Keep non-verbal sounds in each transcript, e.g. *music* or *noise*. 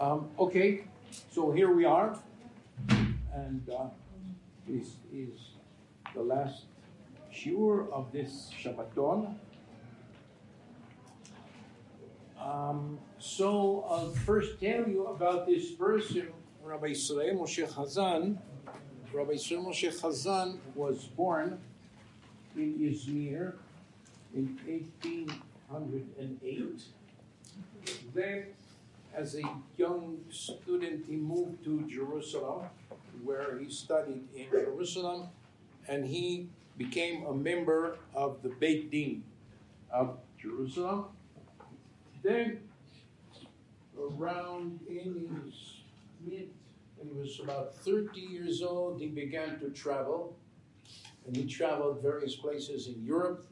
Um, okay, so here we are, and uh, this is the last shiur of this Shabbaton. Um, so I'll first tell you about this person, Rabbi Israel Moshe Chazan. Rabbi Israel Moshe Chazan was born in Izmir in 1808. Then, as a young student, he moved to Jerusalem, where he studied in Jerusalem, and he became a member of the Beit Din of Jerusalem. Then, around in his mid, when he was about 30 years old, he began to travel. And he traveled various places in Europe.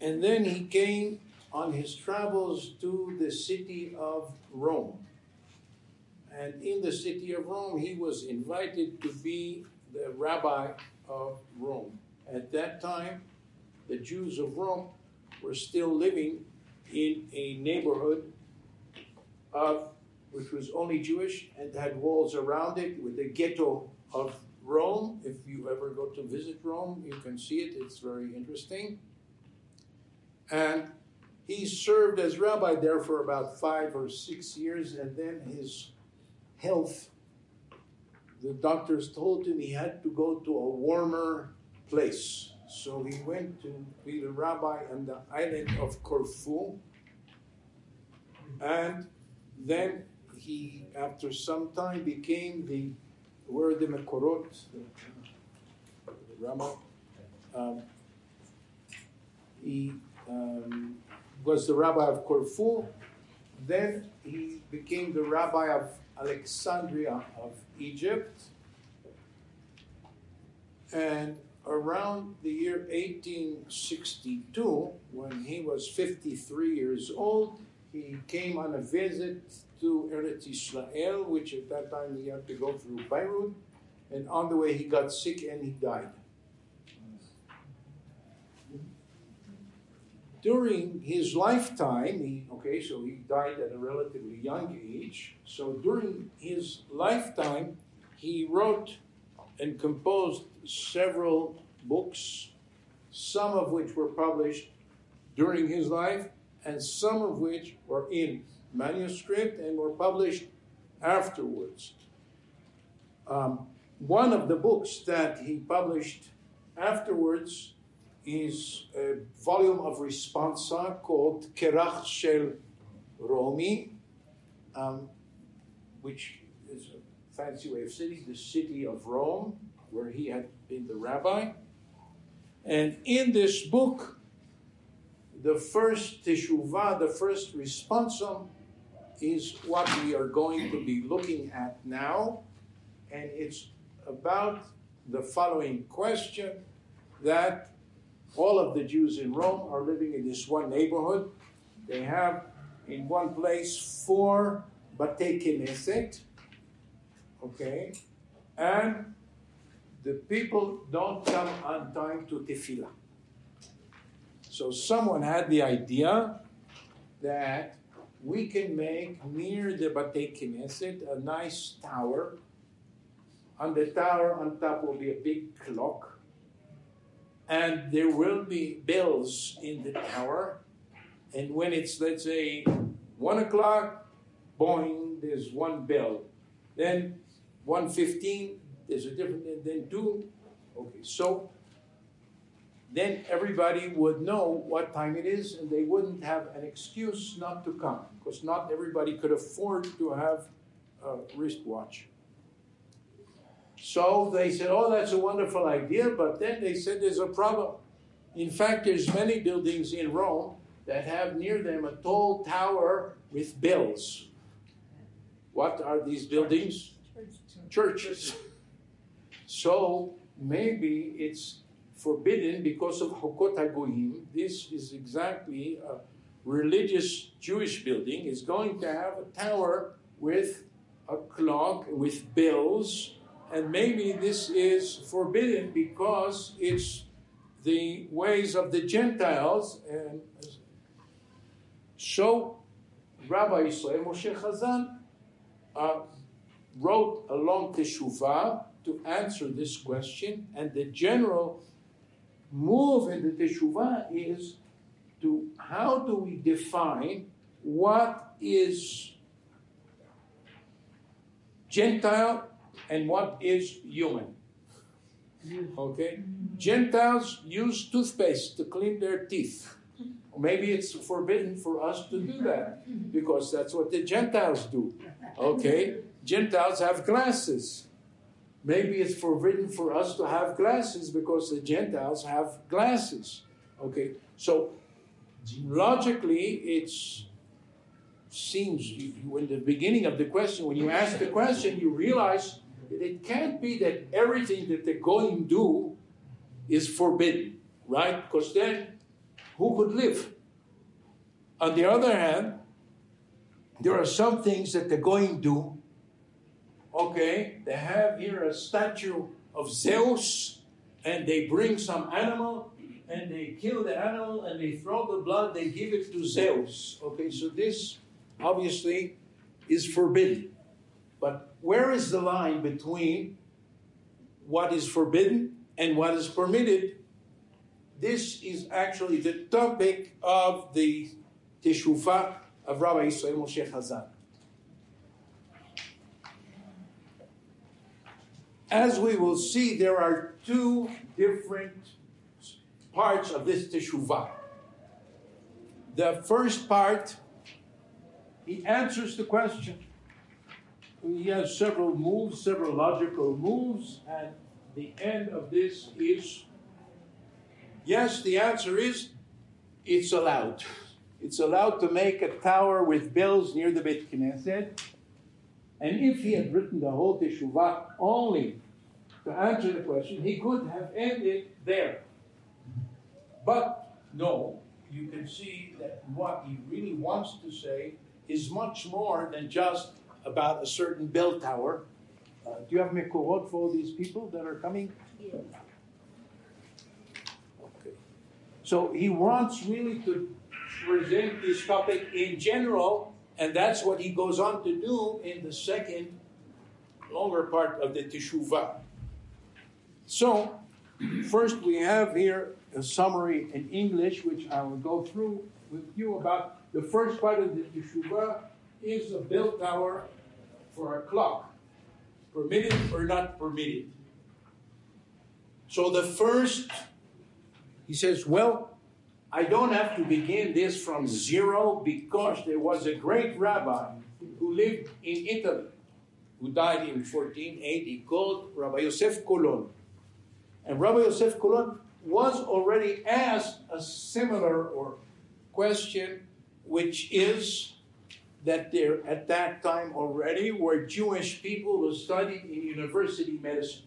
And then he came on his travels to the city of Rome. And in the city of Rome, he was invited to be the rabbi of Rome. At that time, the Jews of Rome were still living in a neighborhood of which was only Jewish and had walls around it with the ghetto of Rome. If you ever go to visit Rome, you can see it. It's very interesting. And he served as rabbi there for about five or six years, and then his health, the doctors told him he had to go to a warmer place. So he went to be the rabbi on the island of Corfu. And then he, after some time, became the where the Mekorot, the, rabbi. Um, he um, was the rabbi of Corfu. Then he became the rabbi of Alexandria of Egypt. And around the year 1862, when he was 53 years old, he came on a visit to Eretz Israel, which at that time he had to go through Beirut. And on the way, he got sick and he died. During his lifetime, he, okay, so he died at a relatively young age. So during his lifetime, he wrote and composed several books, some of which were published during his life, and some of which were in manuscript and were published afterwards. Um, one of the books that he published afterwards is a volume of responsa called Kerach Shel Romi, um, which is a fancy way of saying the city of Rome, where he had been the rabbi. And in this book, the first teshuvah, the first responsum, is what we are going to be looking at now. And it's about the following question that all of the Jews in Rome are living in this one neighborhood. They have in one place four Batei Knesset, okay, and the people don't come on time to tefillah. So someone had the idea that we can make near the Batei Knesset a nice tower. On the tower, on top will be a big clock, and there will be bells in the tower. And when it's, let's say, one o'clock, boing, there's one bell. Then 1.15, there's a different, then two. Okay, so then everybody would know what time it is and they wouldn't have an excuse not to come because not everybody could afford to have a wristwatch. So they said, Oh, that's a wonderful idea, but then they said there's a problem. In fact, there's many buildings in Rome that have near them a tall tower with bells. What are these buildings? Churches. *laughs* So maybe it's forbidden because of Hokot HaGoyim. This is exactly a religious Jewish building. It's going to have a tower with a clock, with bells, and maybe this is forbidden because it's the ways of the Gentiles. And so Rabbi Israel Moshe Chazan uh, wrote a long teshuvah to answer this question, and the general move in the teshuvah is to how do we define what is Gentile and what is human. Okay? Gentiles use toothpaste to clean their teeth. Maybe it's forbidden for us to do that because that's what the Gentiles do. Okay? Gentiles have glasses. Maybe it's forbidden for us to have glasses because the Gentiles have glasses. Okay? So logically, it's seems you, you, in the beginning of the question, when you ask the question, you realize it can't be that everything that the goyim do is forbidden, right? Because then who could live? On the other hand, there are some things that the goyim do. Okay, they have here a statue of Zeus, and they bring some animal, and they kill the animal, and they throw the blood, they give it to Zeus. Okay, so this obviously is forbidden. But where is the line between what is forbidden and what is permitted? This is actually the topic of the Teshuvah of Rabbi Israel Moshe Chazan. As we will see, there are two different parts of this Teshuvah. The first part he answers the question. He has several moves, several logical moves, and the end of this is yes, the answer is it's allowed. *laughs* It's allowed to make a tower with bells near the Beit Knesset. And if he had written the whole Teshuvah only to answer the question, he could have ended there. But no, you can see that what he really wants to say is much more than just about a certain bell tower. Uh, do you have mekorot for these people that are coming? Yes. Okay. So he wants really to present this topic in general, and that's what he goes on to do in the second, longer part of the Teshuvah. So, first we have here a summary in English, which I will go through with you about the first part of the Teshuvah is a bell tower for a clock, permitted or not permitted. So the first, he says, well, I don't have to begin this from zero because there was a great rabbi who lived in Italy, who died in 1480, called Rabbi Yosef Kolon. And Rabbi Yosef Kolon was already asked a similar or question which is that there at that time already were Jewish people who studied in university medicine.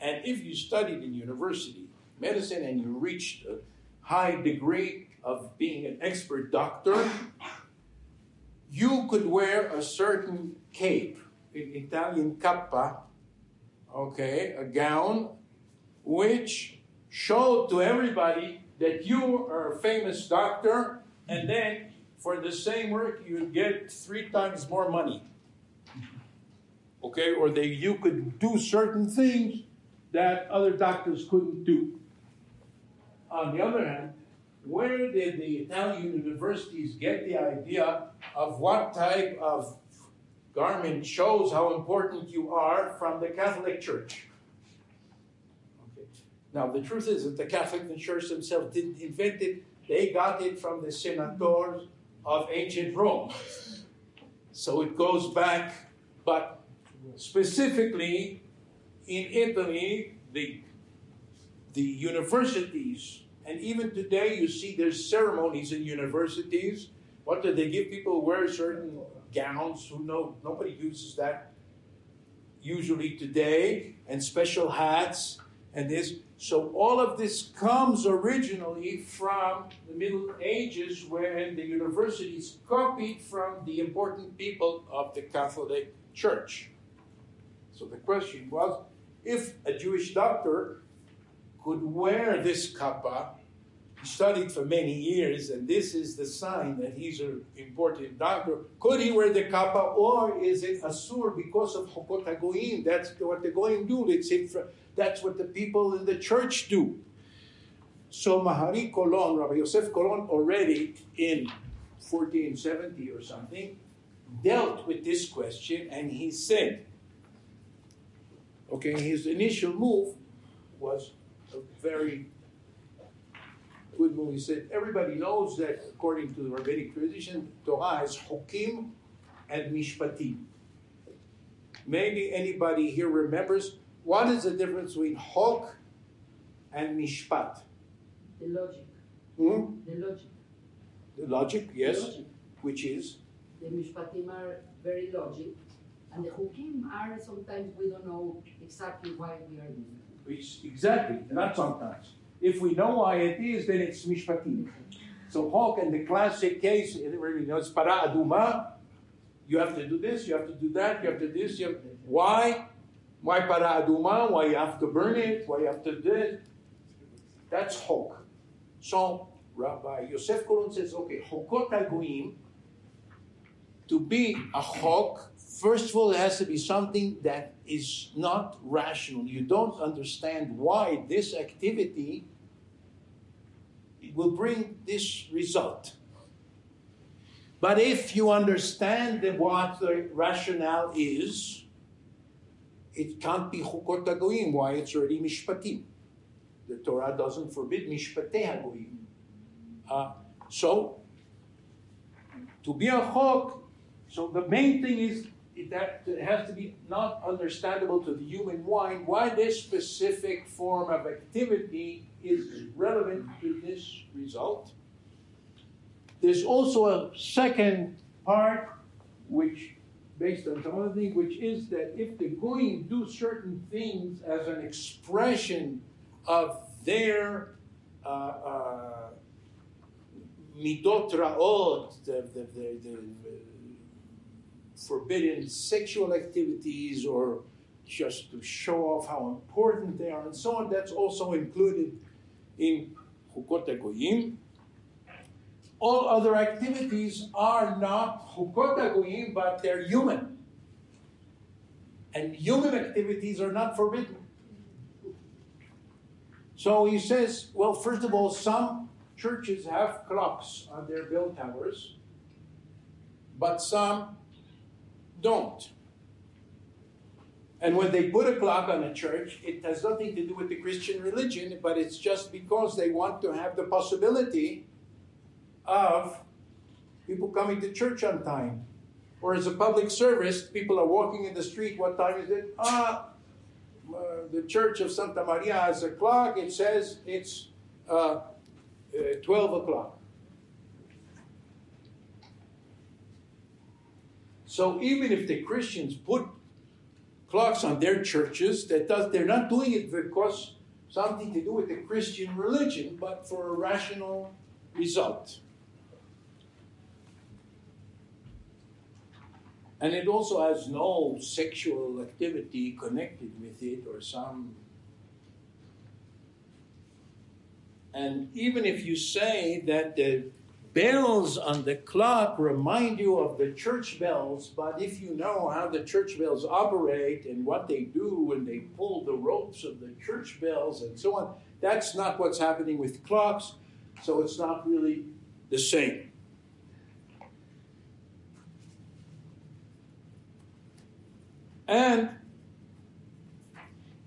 And if you studied in university medicine and you reached a high degree of being an expert doctor, you could wear a certain cape, in Italian cappa, okay, a gown, which showed to everybody that you are a famous doctor, and then for the same work you get three times more money. Okay, or they you could do certain things that other doctors couldn't do. On the other hand, where did the Italian universities get the idea of what type of garment shows how important you are from the Catholic Church? Okay. Now, the truth is that the Catholic Church themselves didn't invent it, they got it from the senators of ancient Rome. So it goes back, but specifically in Italy, the, the universities, and even today you see there's ceremonies in universities. What do they give people wear certain gowns? Who know nobody uses that usually today, and special hats and this. So all of this comes originally from the Middle Ages when the universities copied from the important people of the Catholic Church. So the question was if a Jewish doctor could wear this kappa, studied for many years, and this is the sign that he's an important doctor. Could he wear the kappa, or is it asur because of Chokot HaGoyim? That's what the Goyim do. It's that's what the people in the church do. So Mahari Colon, Rabbi Yosef Colon, already in 1470 or something, dealt with this question, and he said, okay, his initial move was a very good move. He said, everybody knows that according to the rabbinic tradition, Torah has Hokim and Mishpatim. Maybe anybody here remembers what is the difference between Hok and Mishpat? The logic. Hmm? The logic. The logic, yes. The logic. Which is? The Mishpatim are very logic, and the Hukim are sometimes we don't know exactly why we are doing it. Which, exactly, not sometimes. If we know why it is, then it's Mishpatim. So Hok in the classic case, everybody knows para aduma. You have to do this, you have to do that, you have to do this. You have, why? Why para aduma? Why you have to burn it? Why you have to do it? That's Hok. So Rabbi Yosef Kolon says, okay, Hokot HaGoyim, to be a Hok, first of all, it has to be something that is not rational. You don't understand why this activity will bring this result. But if you understand what the rationale is, it can't be chukot hagoyim. Why? It's already mishpatim. The Torah doesn't forbid mishpatei hagoyim. Uh, so, to be a chok, so the main thing is that it has to be not understandable to the human mind why this specific form of activity is relevant to this result. There's also a second part, which, based on some other thing, which is that if the Goyim do certain things as an expression of their uh, uh, midot ra'ot, the, the, the, the forbidden sexual activities or just to show off how important they are and so on. That's also included in Chukot Goyim. All other activities are not Chukot but they're human. And human activities are not forbidden. So he says, well, first of all, some churches have clocks on their bell towers, but some don't. And when they put a clock on a church, it has nothing to do with the Christian religion, but it's just because they want to have the possibility of people coming to church on time. Or as a public service, people are walking in the street. What time is it? Ah, uh, the church of Santa Maria has a clock. It says it's uh, uh, 12 o'clock. So even if the Christians put clocks on their churches, that does they're not doing it because something to do with the Christian religion, but for a rational result. And it also has no sexual activity connected with it or some. And even if you say that the bells on the clock remind you of the church bells, but if you know how the church bells operate and what they do when they pull the ropes of the church bells and so on, that's not what's happening with clocks, so it's not really the same. And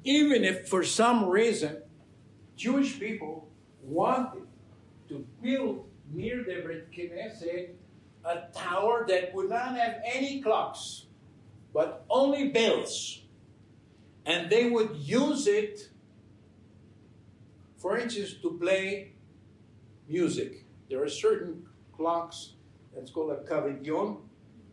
even if for some reason Jewish people wanted to build near the Beit Knesset a tower that would not have any clocks, but only bells. And they would use it, for instance, to play music. There are certain clocks that's called a carillon.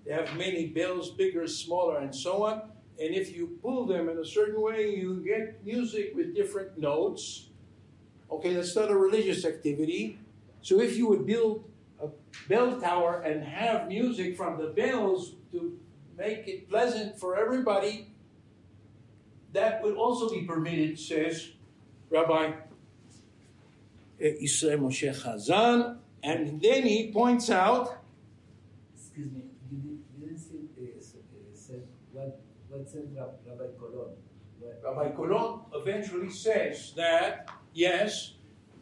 They have many bells, bigger, smaller, and so on. And if you pull them in a certain way, you get music with different notes. Okay, that's not a religious activity. So if you would build a bell tower and have music from the bells to make it pleasant for everybody, that would also be permitted, says Rabbi eh, Israel Moshe Chazan, and then he points out. Excuse me, you, did, you didn't say, uh, s- uh, said what, what said Rab- Rabbi Colon? Eventually says that yes,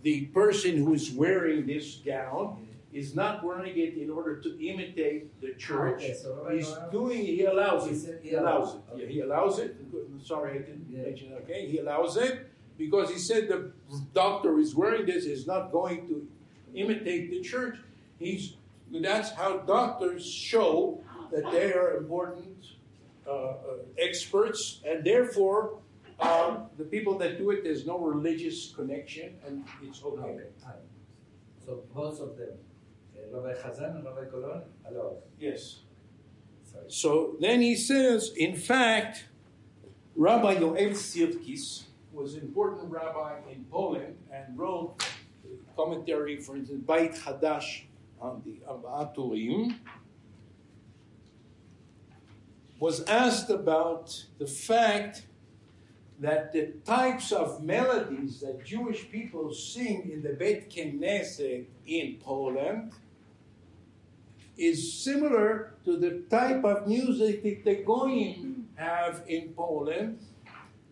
the person who is wearing this gown is not wearing it in order to imitate the church. Okay, so He's doing he allows it. said He allows it. it. Yeah, he allows it. Sorry, I didn't Yeah. mention it. Okay, he allows it because he said the doctor is wearing this is not going to imitate the church. He's that's how doctors show that they are important experts, and therefore um, the people that do it there's no religious connection, and it's okay. Okay. So both of them, uh, Rabbi Chazan and Rabbi Colon, allowed. Yes. Sorry. So then he says, in fact, Rabbi Yoel Sirkis was an important rabbi in Poland and wrote a commentary, for instance, Beit Hadash on the Abaturim, was asked about the fact that the types of melodies that Jewish people sing in the Beit Knesset in Poland is similar to the type of music that the Goyim have in Poland,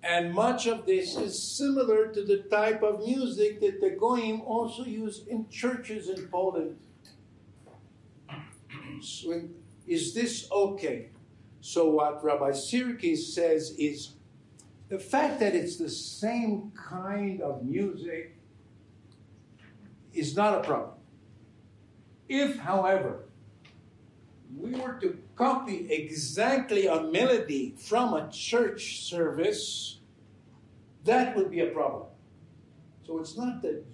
and much of this is similar to the type of music that the Goyim also use in churches in Poland. So, is this okay? So, what Rabbi Sirkis says is the fact that it's the same kind of music is not a problem. If, however, we were to copy exactly a melody from a church service, that would be a problem. So it's not the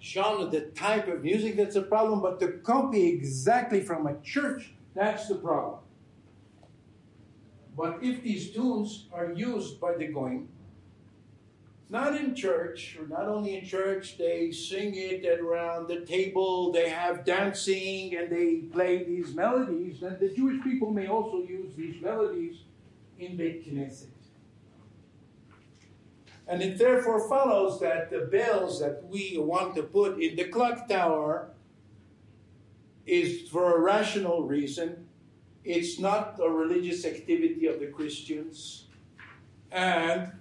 genre, the type of music that's a problem, but to copy exactly from a church, that's the problem. But if these tunes are used by the Goyim, not in church, or not only in church, they sing it around the table, they have dancing, and they play these melodies, then the Jewish people may also use these melodies in Beit Knesset. And it therefore follows that the bells that we want to put in the clock tower is for a rational reason. It's not a religious activity of the Christians. And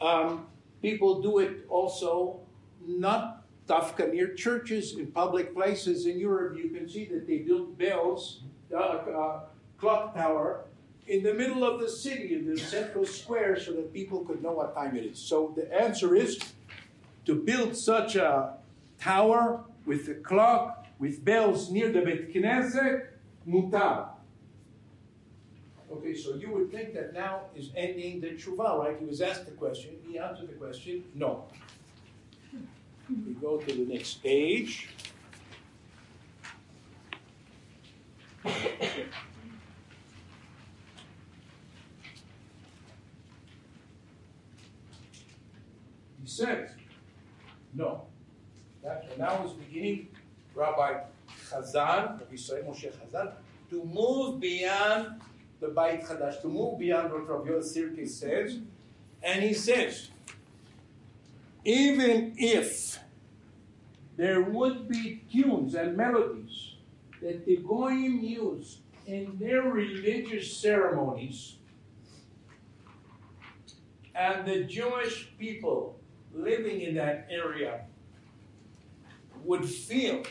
um, people do it also not davka near churches in public places in Europe. You can see that they build bells, uh, uh, clock tower in the middle of the city in the central square so that people could know what time it is. So the answer is to build such a tower with a clock with bells near the Beit Knesset, mutar. Okay, so you would think that now is ending the tshuva, right? He was asked the question, he answered the question, no. We go to the next page. He says, no. That, now is beginning Rabbi Chazan, Rabbi Israel Moshe Chazan, to move beyond the Beit Chadash, to move beyond what Rabbi Yoel Sirkis says. And he says, even if there would be tunes and melodies that the Goyim use in their religious ceremonies, and the Jewish people living in that area would feel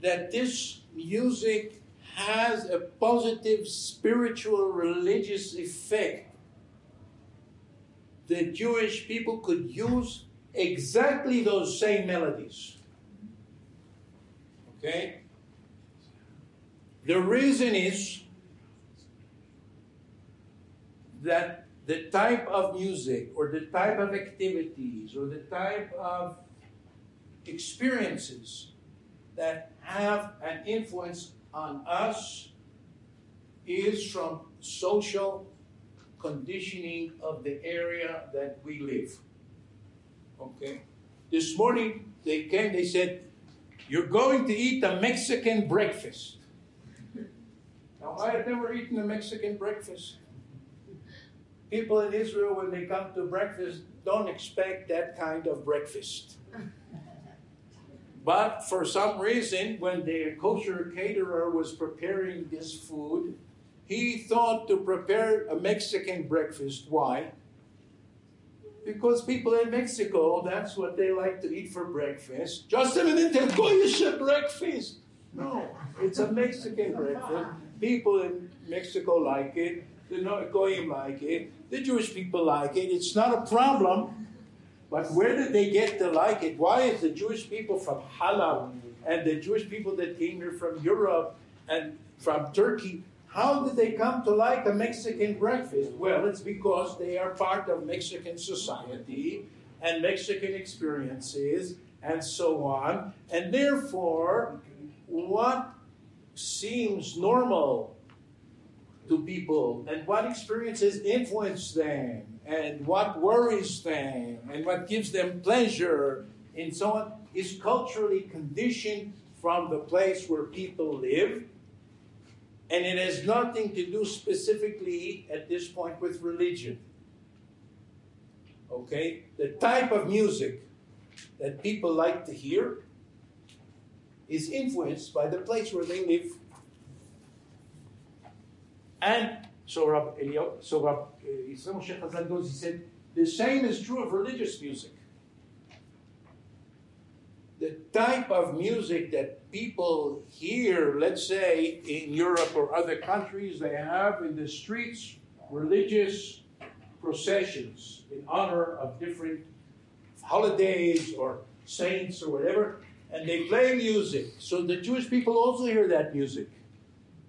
that this music has a positive spiritual religious effect, the Jewish people could use exactly those same melodies. Okay? The reason is that the type of music or the type of activities or the type of experiences that have an influence on us is from social conditioning of the area that we live. Okay? This morning they came, they said, You're going to eat a Mexican breakfast. Now, I have never eaten a Mexican breakfast. People in Israel, when they come to breakfast, don't expect that kind of breakfast. But for some reason, when the kosher caterer was preparing this food, he thought to prepare a Mexican breakfast. Why? Because people in Mexico, that's what they like to eat for breakfast. Just a minute, a Goyish breakfast. No, it's a Mexican breakfast. People in Mexico like it. The Goyim like it. The Jewish people like it. It's not a problem. But where did they get to like it? Why is the Jewish people from Halab and the Jewish people that came here from Europe and from Turkey, how did they come to like a Mexican breakfast? Well, it's because they are part of Mexican society and Mexican experiences and so on. And therefore, what seems normal to people and what experiences influence them and what worries them and what gives them pleasure and so on is culturally conditioned from the place where people live. And it has nothing to do specifically at this point with religion. Okay? The type of music that people like to hear is influenced by the place where they live. And so Rab Elio, so Yisrael goes, he said, the same is true of religious music. The type of music that people hear, let's say in Europe or other countries, they have in the streets religious processions in honor of different holidays or saints or whatever, and they play music. So the Jewish people also hear that music.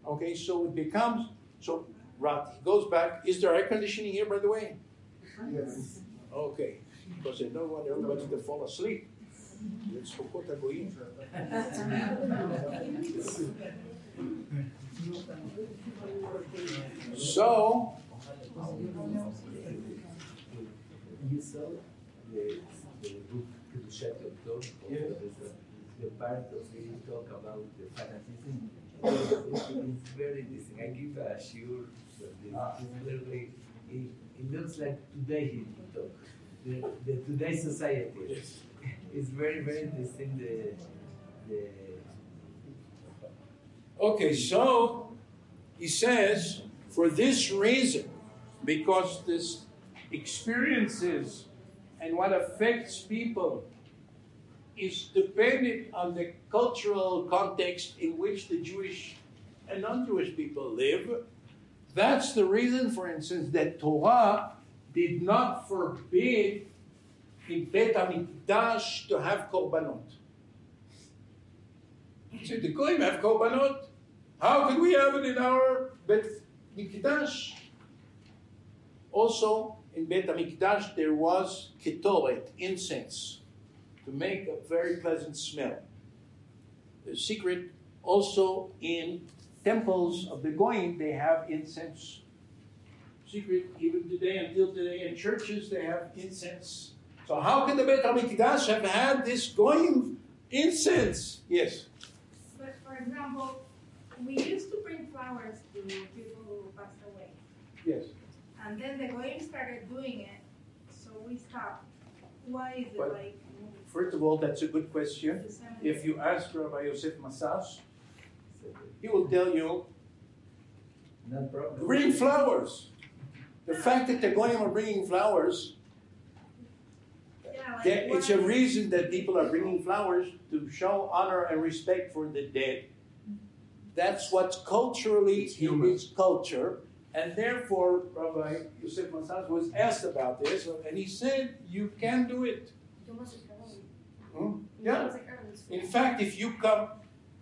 Okay, so it becomes so Rat he goes back. Is there air conditioning here, by the way? Yes. Okay, because I don't want everybody to fall asleep. Let's focus on going. So, You saw the, the book Kedushat Yom the part of it talk about the fanaticism. It's, it's very interesting. I give a sure that it's literally, it, it looks like today he talk. The, the today society. is *laughs* very, very interesting the the okay, so he says, for this reason, because this experiences and what affects people is dependent on the cultural context in which the Jewish and non-Jewish people live. That's the reason, for instance, that Torah did not forbid in Bet HaMikdash to have korbanot. So the Goyim have korbanot. How could we have it in our Bet Mikdash? Also, in Bet HaMikdash, there was ketoret, incense, to make a very pleasant smell. The secret also in temples of the Goyim, they have incense. Secret, even today, until today, in churches, they have incense. So, how can the Bet HaMikdash have had this Goyim incense? Yes. But for example, we used to bring flowers to people who passed away. Yes. And then the Goyim started doing it, so we stopped. Why is it But- like First of all, that's a good question. If you ask Rabbi Yosef Messas, he will tell you not bring flowers. The fact that they're going on bringing flowers, Yeah, like it's a reason that people are bringing flowers to show honor and respect for the dead. That's what's culturally in human. its culture. And therefore, Rabbi Yosef Messas was asked about this, and he said, You can do it. Hmm? Yeah. In fact, if you come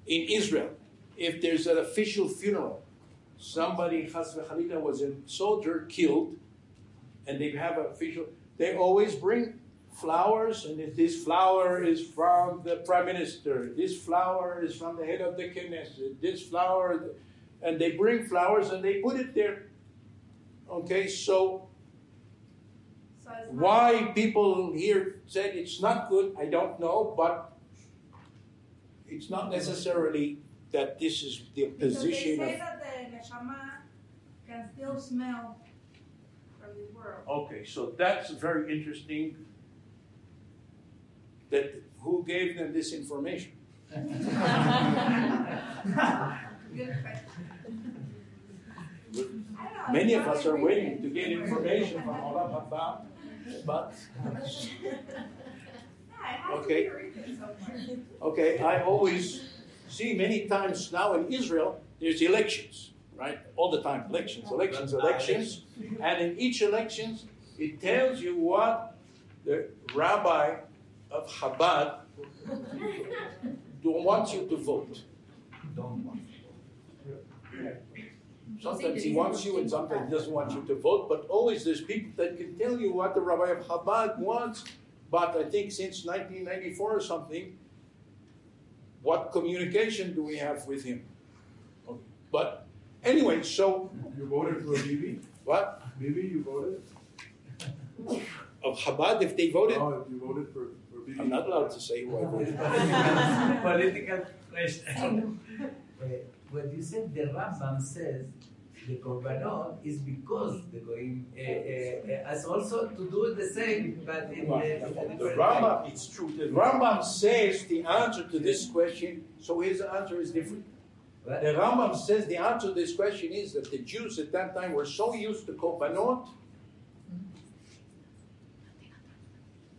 in Israel, if there's an official funeral, somebody, v'chalila, was a soldier killed, and they have an official, they always bring flowers, and if this flower is from the prime minister, this flower is from the head of the Knesset, this flower, and they bring flowers and they put it there. Okay, so So why people here said it's not good, I don't know, but it's not necessarily that this is the Because they position say of. that the neshama can still smell from the world. Okay, so that's very interesting. that who gave them this information. Good question. I don't know, Many of us are waiting to get information from Olam Haba, *laughs* but Yeah, it has to Okay. be written somewhere. okay, I always see many times now in Israel there's elections, right? All the time, elections, elections, elections, and in each elections it tells you what the rabbi of Chabad don't want you to vote. Don't want. Sometimes he wants you and sometimes he doesn't want you to vote, but always there's people that can tell you what the Rabbi of Chabad wants. But I think since 1994 or something, what communication do we have with him? Okay. But anyway, so You voted for Bibi? what? Bibi, you voted? Of Chabad, if they voted, Oh, you voted for, for Bibi? I'm not allowed to say who I voted. *laughs* Political question. *laughs* Uh, When you said the Rambam says the korbanot is because the goyim uh, uh, uh, has also to do the same, but in, uh, in The. Rambam, it's true. The Rambam says the answer to this question, so his answer is different. What? The Rambam says the answer to this question is that the Jews at that time were so used to korbanot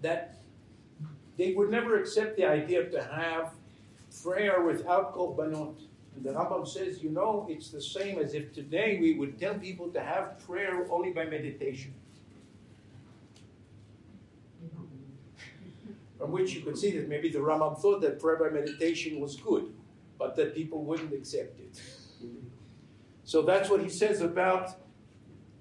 that they would never accept the idea to have prayer without korbanot. And the Rambam says, you know, it's the same as if today we would tell people to have prayer only by meditation. From which you could see that maybe the Rambam thought that prayer by meditation was good, but that people wouldn't accept it. So that's what he says about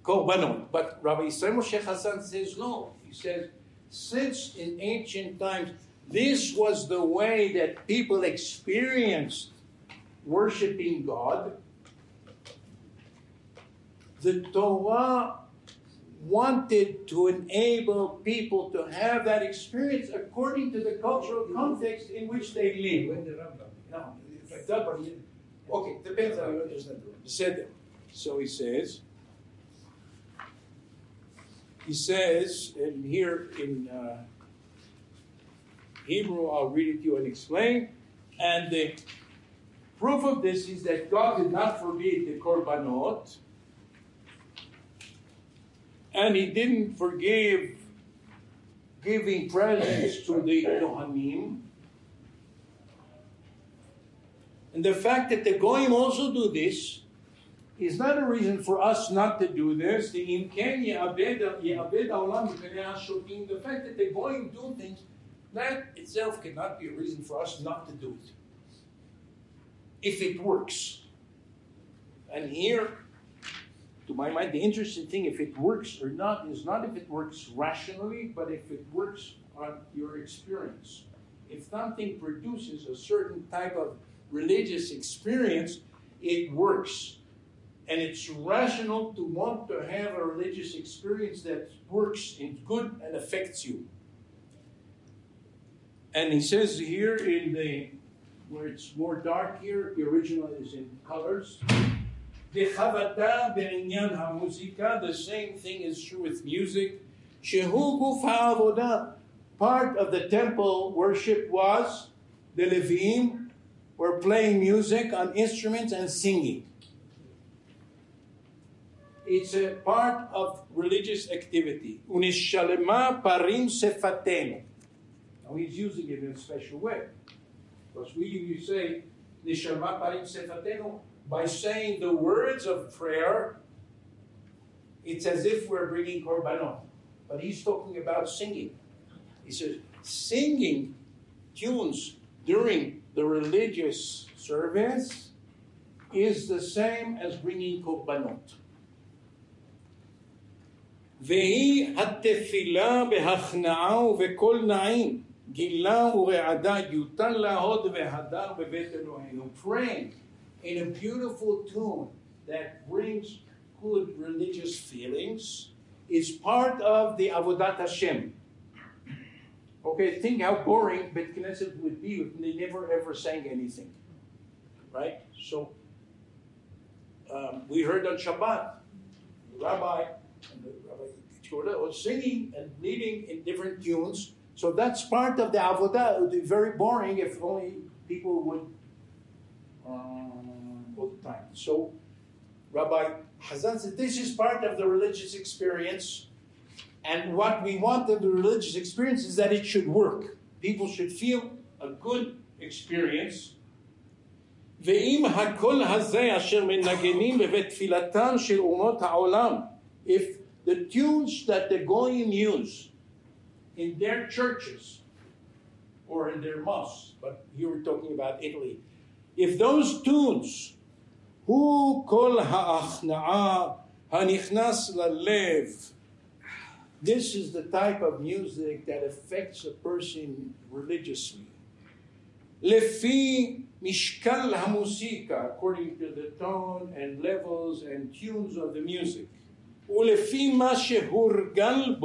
korbanot. But Rabbi Yisrael Moshe Hazan says no. He says, since in ancient times this was the way that people experienced worshiping God, the Torah wanted to enable people to have that experience according to the cultural context in which they live. When the Rambam. No, if that one, you- okay, depends how you understand said. So he says, he says, and here in uh, Hebrew, I'll read it to you and explain. And the proof of this is that God did not forbid the korbanot, and He didn't forgive giving presents to the Kohanim. And the fact that the Goyim also do this is not a reason for us not to do this. The imken. The fact that the Goyim do things, that itself cannot be a reason for us not to do it. If it works. And here, to my mind, the interesting thing, if it works or not, is not if it works rationally, but if it works on your experience. If something produces a certain type of religious experience, it works. And it's rational to want to have a religious experience that works and good and affects you. And he says here in the where it's more dark here, the original is in colors. וחבטה בעניין המוזיקה, the same thing is true with music. שהוא גוף העבודה. Part of the temple worship was the Leviim were playing music on instruments and singing. It's a part of religious activity. Unishalema parim sefatenu. Now he's using it in a special way. Because we usually say, Nishalma parim sefatenu, by saying the words of prayer, it's as if we're bringing korbanot. But he's talking about singing. He says, singing tunes during the religious service is the same as bringing korbanot. והיא התפילה בהכנעה ובקול נעים, גילה ורעדה יותן להוד והדר בבית אלוהינו. Praying in a beautiful tune that brings good religious feelings is part of the Avodat Hashem. Okay, think how boring Bet Knesset would be if they never ever sang anything. Right? So, um, we heard on Shabbat, the rabbi and the rabbi Choda was singing and leading in different tunes So that's part of the avodah. It would be very boring if only people would um, all the time. So Rabbi Hazan said this is part of the religious experience. And what we want of the religious experience is that it should work. People should feel a good experience. ואם הקול הזה אשר מנגנים בבית תפילתן של אומות העולם, if the tunes that the goyim use in their churches or in their mosques, but here we're talking about Italy. If those tunes, who kol ha'achna'a hanichnas lalev, this is the type of music that affects a person religiously. Lefi mishkal hamusika, according to the tone and levels and tunes of the music. Ulefi ma shehurgal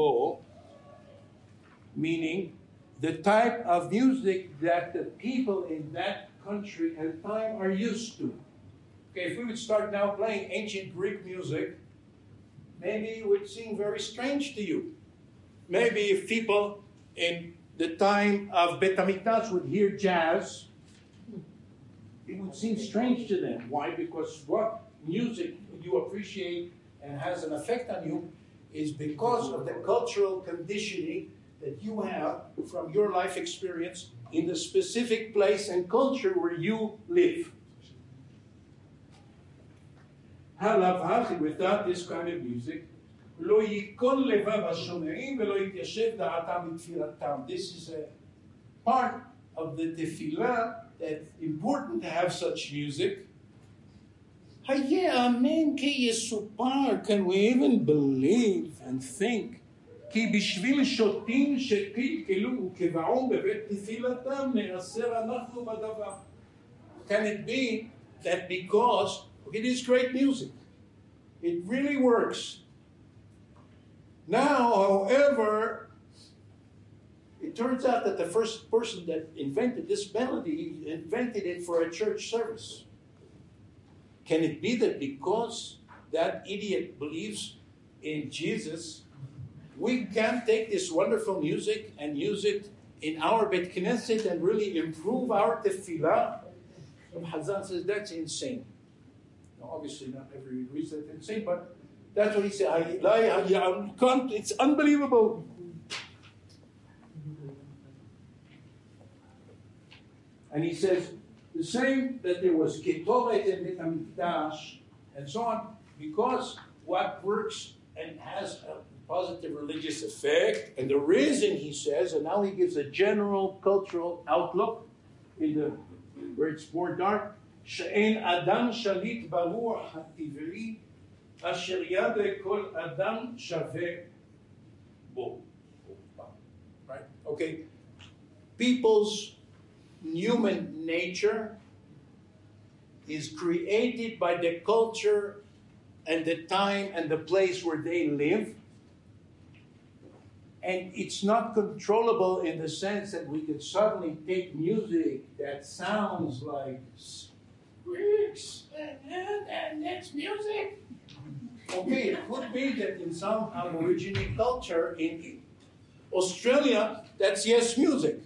meaning the type of music that the people in that country and time are used to. Okay, if we would start now playing ancient Greek music, maybe it would seem very strange to you. Maybe if people in the time of Bet HaMikdash would hear jazz, it would seem strange to them. Why? Because what music you appreciate and has an effect on you is because of the cultural conditioning that you have from your life experience in the specific place and culture where you live. הלבהכי, without this kind of music, לא ייכון לבב השומעים ולא יתיישב דעתם בתפילתם. This is a part of the tefillah that's important to have such music. היה אמן כי יסופר, can we even believe and think כי בשביל שוטים שקלקלו וקבעו בבית תפילתם נעשר אנחנו בדבר. Can it be that because it is great music, it really works. Now, however, it turns out that the first person that invented this melody invented it for a church service. Can it be that because that idiot believes in Jesus, we can take this wonderful music and use it in our Bet Knesset and really improve our tefillah? Hazan says that's insane. Now, obviously, not everybody agrees that's insane, but that's what he said. I, I, I, can't, it's unbelievable. And he says the same that there was ketoret and HaMikdash and so on, because what works and has a positive religious effect, and the reason he says, and now he gives a general cultural outlook in the where it's more dark, שאין אדם שליט ברוח הטבעי אשר יד כל אדם שווה בו. Right? Okay. People's human nature is created by the culture and the time and the place where they live. And it's not controllable in the sense that we could suddenly take music that sounds like squeaks and, and that's music. Okay, it could be that in some Aborigine culture in Australia, that's yes music.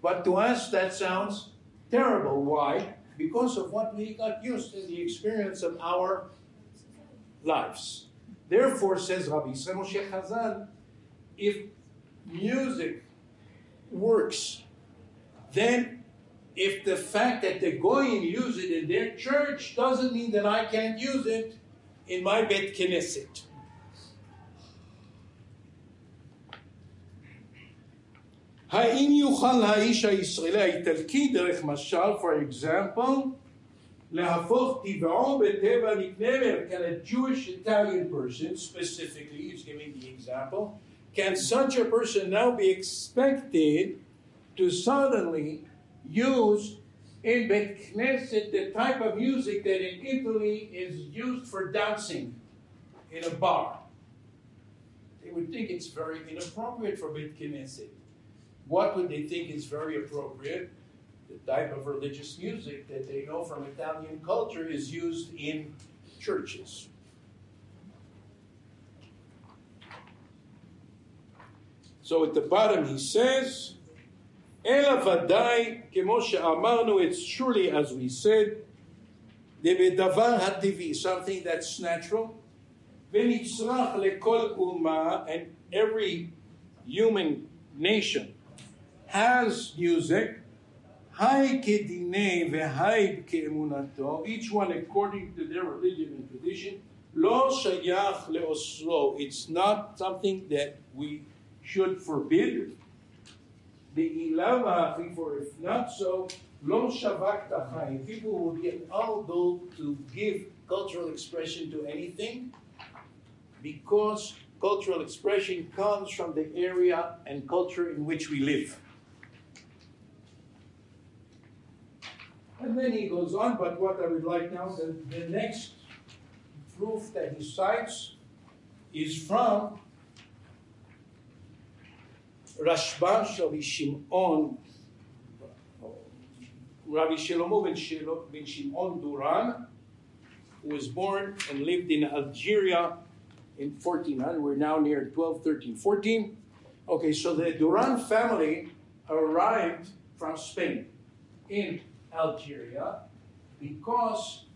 But to us, that sounds terrible. Why? Because of what we got used to, the experience of our lives. Therefore, says Rabbi Yisrael Moshe Hazan, if music works, then if the fact that the Goyim use it in their church doesn't mean that I can't use it in my Bet Knesset. האם יוכל האיש הישראלי האיטלקי דרך משל, for example, להפוך טבעו בטבע נקנה can a Jewish Italian person, specifically, he's giving the example, can such a person now be expected to suddenly use in Bet Knesset the type of music that in Italy is used for dancing in a bar? They would think it's very inappropriate for Bet Knesset. What would they think is very appropriate? The type of religious music that they know from Italian culture is used in churches. So at the bottom he says, אלא ודאי, כמו שאמרנו, it's surely as we said, דבדבר הטבעי, something that's natural, ונצרך לכל אומה, and every human nation has music, היי כדיני והי כאמונתו, each one according to their religion and tradition, לא שייך לאוסרו, it's not something that we should forbid it. For if not so, lo shavakta People will all able to give cultural expression to anything because cultural expression comes from the area and culture in which we live. And then he goes on, but what I would like now, the, the next proof that he cites is from Rashbash Rabbi Shimon, Rabbi Shlomo ben Shimon Duran, who was born and lived in Algeria in 1400. We're now near 12, 13, 14. Okay, so the Duran family arrived from Spain in Algeria because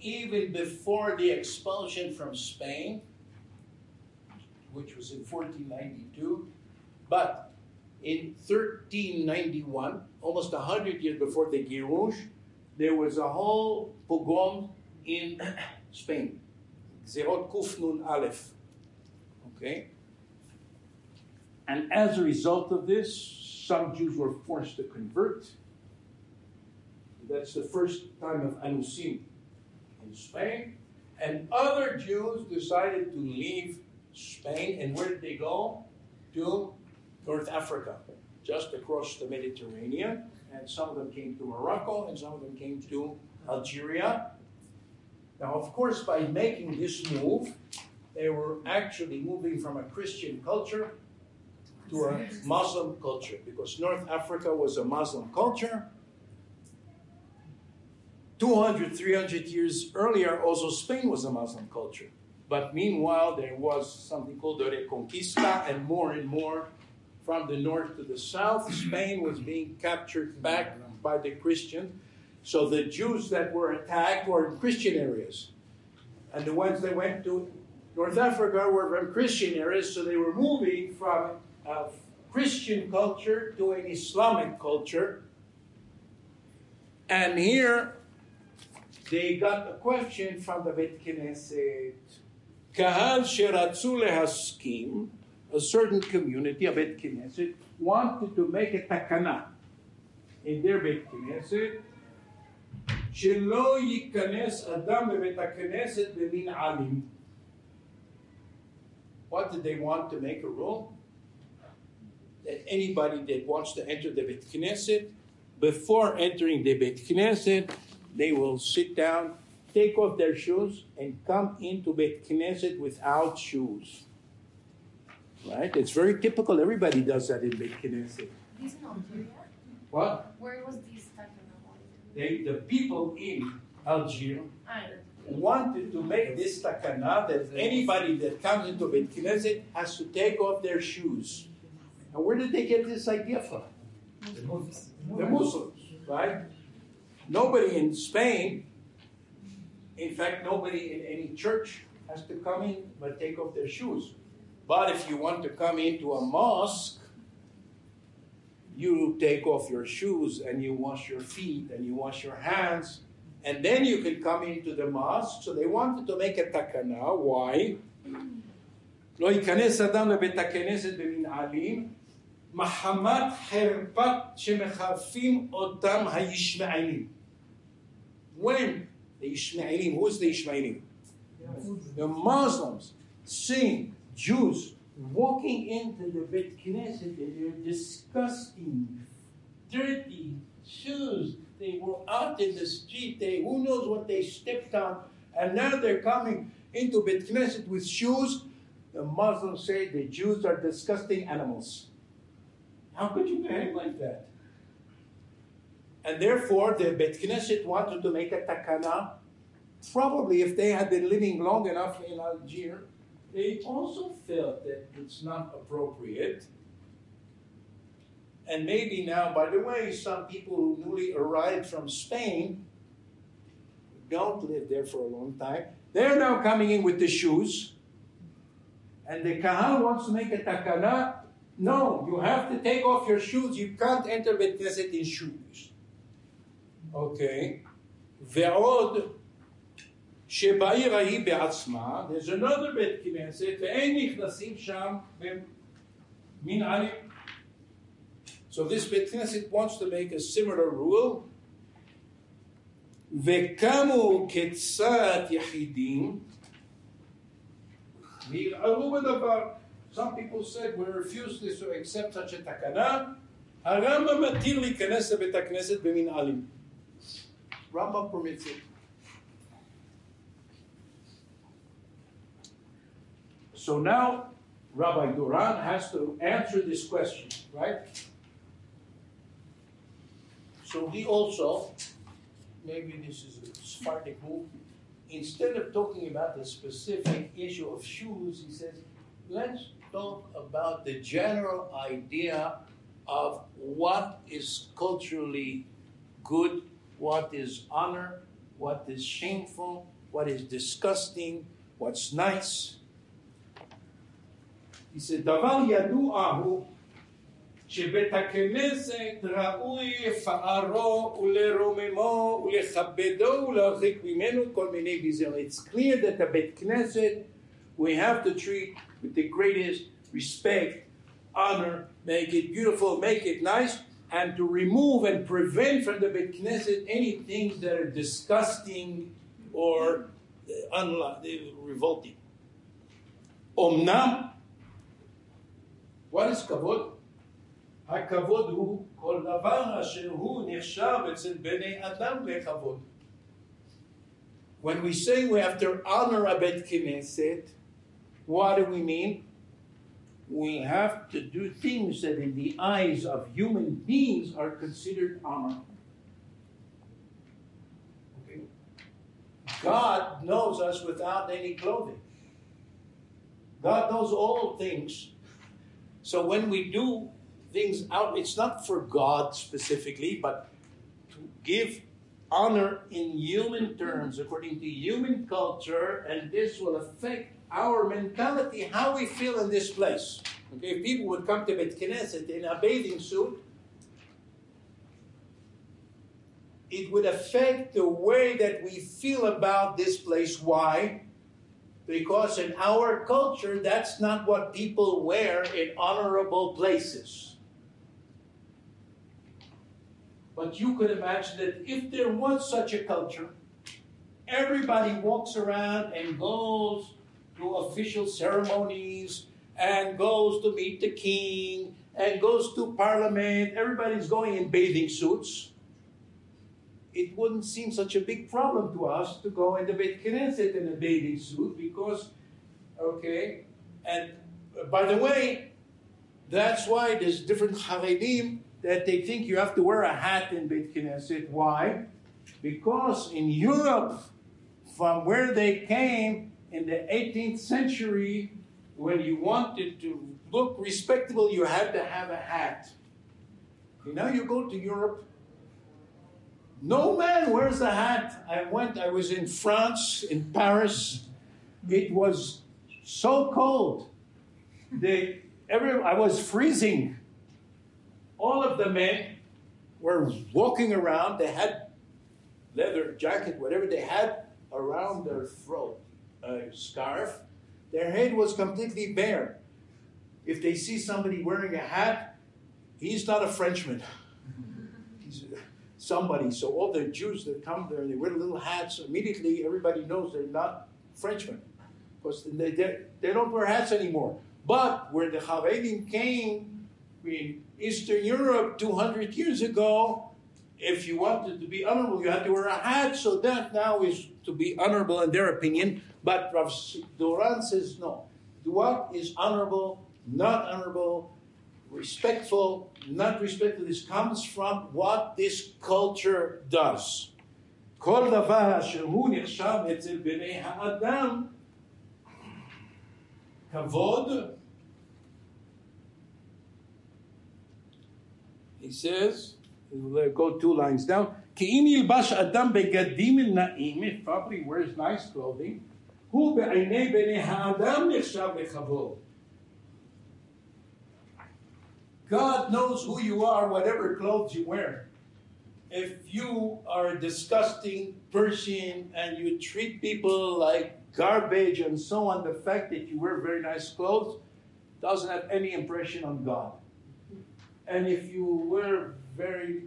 even before the expulsion from Spain, which was in 1492, but in 1391, almost 100 years before the Gerush, there was a whole pogrom in *coughs* Spain. Zerot Kufnun Aleph. Okay? And as a result of this, some Jews were forced to convert. That's the first time of Anusim in Spain. And other Jews decided to leave Spain. And where did they go? To North Africa, just across the Mediterranean. And some of them came to Morocco, and some of them came to Algeria. Now, of course, by making this move, they were actually moving from a Christian culture to a Muslim culture because North Africa was a Muslim culture. 200, 300 years earlier, also Spain was a Muslim culture. But meanwhile, there was something called the Reconquista, and more and more from the north to the south. Spain was being captured back by the Christians. So the Jews that were attacked were in Christian areas. And the ones that went to North Africa were from Christian areas, so they were moving from a Christian culture to an Islamic culture. And here they got a question from the Bet Knesset. Kahal Sheratzu Lehaskim, a certain community, a Bet Knesset, wanted to make a takana in their Bet Knesset, שלא ייכנס אדם בבית הכנסת במנעלים. What did they want to make a rule? That anybody that wants to enter the Bet Knesset, before entering the Bet Knesset, they will sit down, take off their shoes, and come into Bet Knesset without shoes. Right? It's very typical. Everybody does that in Beit Knesset. This in Algeria? What? Where was this taken They, the people in Algeria wanted to make this takana that anybody that comes into Beit Knesset has to take off their shoes. And where did they get this idea from? The Muslims. The Muslims, right? Nobody in Spain, in fact, nobody in any church has to come in but take off their shoes. But if you want to come into a mosque, you take off your shoes and you wash your feet and you wash your hands, and then you can come into the mosque. So they wanted to make a takana. Why? לא ייכנס אדם לבית הכנסת במנעלים מחמת חרפת שמחרפים אותם הישמעאלים. When the Ishmaelim, who is the Ishmaelim? The Muslims sing Jews walking into the Beit Knesset in their disgusting, dirty shoes. They were out in the street. They who knows what they stepped on, and now they're coming into Beit Knesset with shoes. The Muslims say the Jews are disgusting animals. How could you behave like that? And therefore, the Beit Knesset wanted to make a takana. Probably, if they had been living long enough in Algiers, they also felt that it's not appropriate and maybe now, by the way, some people who newly arrived from Spain don't live there for a long time. They're now coming in with the shoes, and the kahal wants to make a takana. No, you have to take off your shoes. You can't enter Bet Knesset in shoes. Okay. ועוד שבעיר ההיא בעצמה, there's another בית כנסת, ואין נכנסים שם במנהלים. So this בית כנסת wants to make a similar rule, וקמו כצד יחידים, וערערו בדבר. Some people said we refuse to accept such a תקנה, הרמב"ם מתיר להיכנס לבית הכנסת במנהלים. Rambam permits it. So now Rabbi Duran has to answer this question, right? So he also, maybe this is a Sephardic move, instead of talking about the specific issue of shoes, he says, let's talk about the general idea of what is culturally good, what is honor, what is shameful, what is disgusting, what's nice. He said, דבר ידוע הוא שבית הכנסת ראוי לפארו ולרוממו ולכבדו ולהרחיק ממנו כל מיני גזל. It's clear that the בית כנסת we have to treat with the greatest respect, honor, make it beautiful, make it nice, and to remove and prevent from the Beit Knesset any things that are disgusting or uh, unlo- revolting. אמנם, what is כבוד? הכבוד הוא כל דבר אשר הוא נחשב אצל בני אדם לכבוד. When we say we have to honor a Bet Knesset, what do we mean? We have to do things that in the eyes of human beings are considered honor. Okay? God knows us without any clothing. God knows all things. so when we do things out, it's not for God specifically, but to give honor in human terms, according to human culture, and this will affect our mentality, how we feel in this place. Okay, if people would come to Bet Knesset in a bathing suit, it would affect the way that we feel about this place. Why? Because in our culture, that's not what people wear in honorable places. But you could imagine that if there was such a culture, everybody walks around and goes to official ceremonies and goes to meet the king and goes to parliament. Everybody's going in bathing suits. It wouldn't seem such a big problem to us to go the Beit Knesset in a bathing suit because, okay, and uh, by the way, that's why there's different Haredim that they think you have to wear a hat in Beit Knesset. Why? Because in Europe, from where they came in the 18th century, when you wanted to look respectable, you had to have a hat. Okay, now you go to Europe, no man wears a hat. I went, I was in France, in Paris. It was so cold. They, every, I was freezing. All of the men were walking around. They had leather jacket, whatever they had around their throat, a scarf. Their head was completely bare. If they see somebody wearing a hat, he's not a Frenchman. Somebody. So all the Jews that come there, and they wear little hats. Immediately, everybody knows they're not Frenchmen because they, they, they don't wear hats anymore. But where the Haredim came in Eastern Europe 200 years ago, if you wanted to be honorable, you had to wear a hat. So that now is to be honorable in their opinion. But Rav Duran says no. What is honorable, not honorable, respectful, not respectful, this comes from what this culture does. כל דבר אשר הוא נחשב אצל בני האדם כבוד he says, we'll go two lines down. כי אם ילבש אדם בגדים נאים, if probably wears nice clothing, הוא בעיני בני האדם נחשב לכבוד. God knows who you are, whatever clothes you wear. If you are a disgusting person and you treat people like garbage and so on, the fact that you wear very nice clothes doesn't have any impression on God. And if you wear very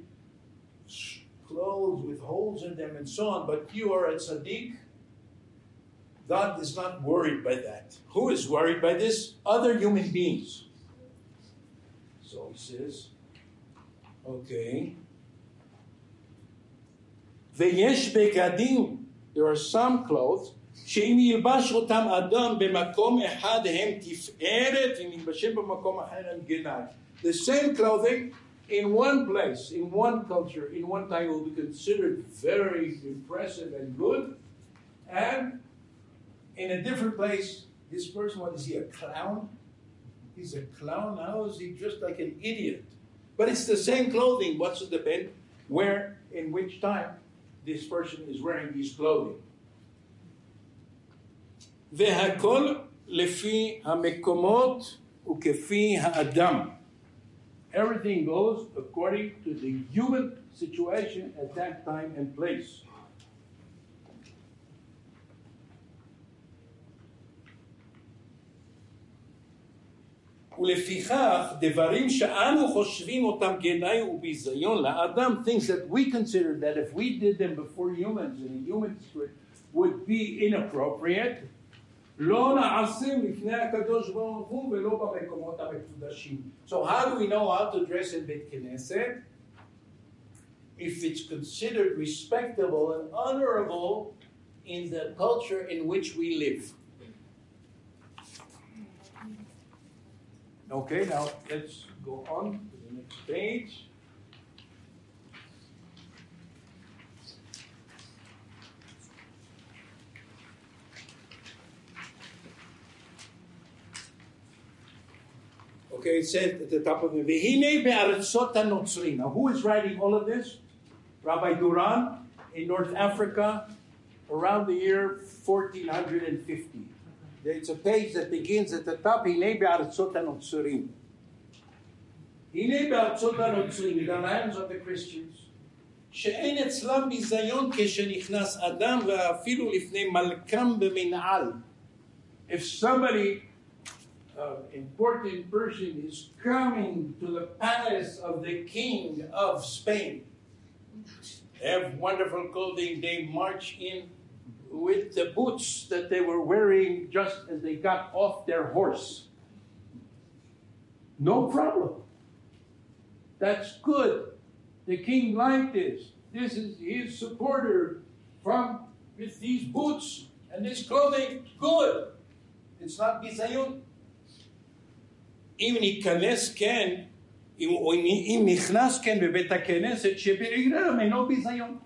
clothes with holes in them and so on, but you are a tzaddik, God is not worried by that. Who is worried by this? Other human beings. So he says, okay. ויש בגדים, there are some clothes, שאם ילבש אותם אדם במקום אחד הם תפארת, אם ילבשם במקום אחר הם גנאי. The same clothing in one place, in one culture, in one time will be considered very impressive and good, and in a different place, this person, what is he, a clown? He's a clown. How is he dressed like an idiot? But it's the same clothing. What's the depend? Where, in which time, this person is wearing these clothing. והכל לפי המקומות וכפי האדם. Everything goes according to the human situation at that time and place. ולפיכך, דברים שאנו חושבים אותם גנאי וביזיון לאדם, things that we consider that if we did them before humans in a human spirit would be inappropriate, לא נעשים לפני הקדוש ברוך הוא ולא במקומות המקודשים. So how do we know how to dress in בית כנסת? If it's considered respectable and honorable in the culture in which we live. Okay, now let's go on to the next page. Okay, it said at the top of it, "V'hinei be'aratzot hanotzrim." Now, who is writing all of this? Rabbi Duran in North Africa around the year 1450 It's a page that begins at the top, "Hinei be'aratzot hanotzrim." Hinei be'aratzot hanotzrim, in the lands of the Christians, שאין אצלם ביזיון כשנכנס אדם ואפילו לפני מלכם במנעל. If somebody uh, important person is coming to the palace of the king of Spain. They have wonderful clothing. They march in with the boots that they were wearing just as they got off their horse. No problem. That's good. The king liked this. This is his supporter from with these boots and this clothing. Good. It's not bizayon. אם ניכנס כן, אם, אם נכנס כן בבית הכנסת שבעירם אינו ביזיון.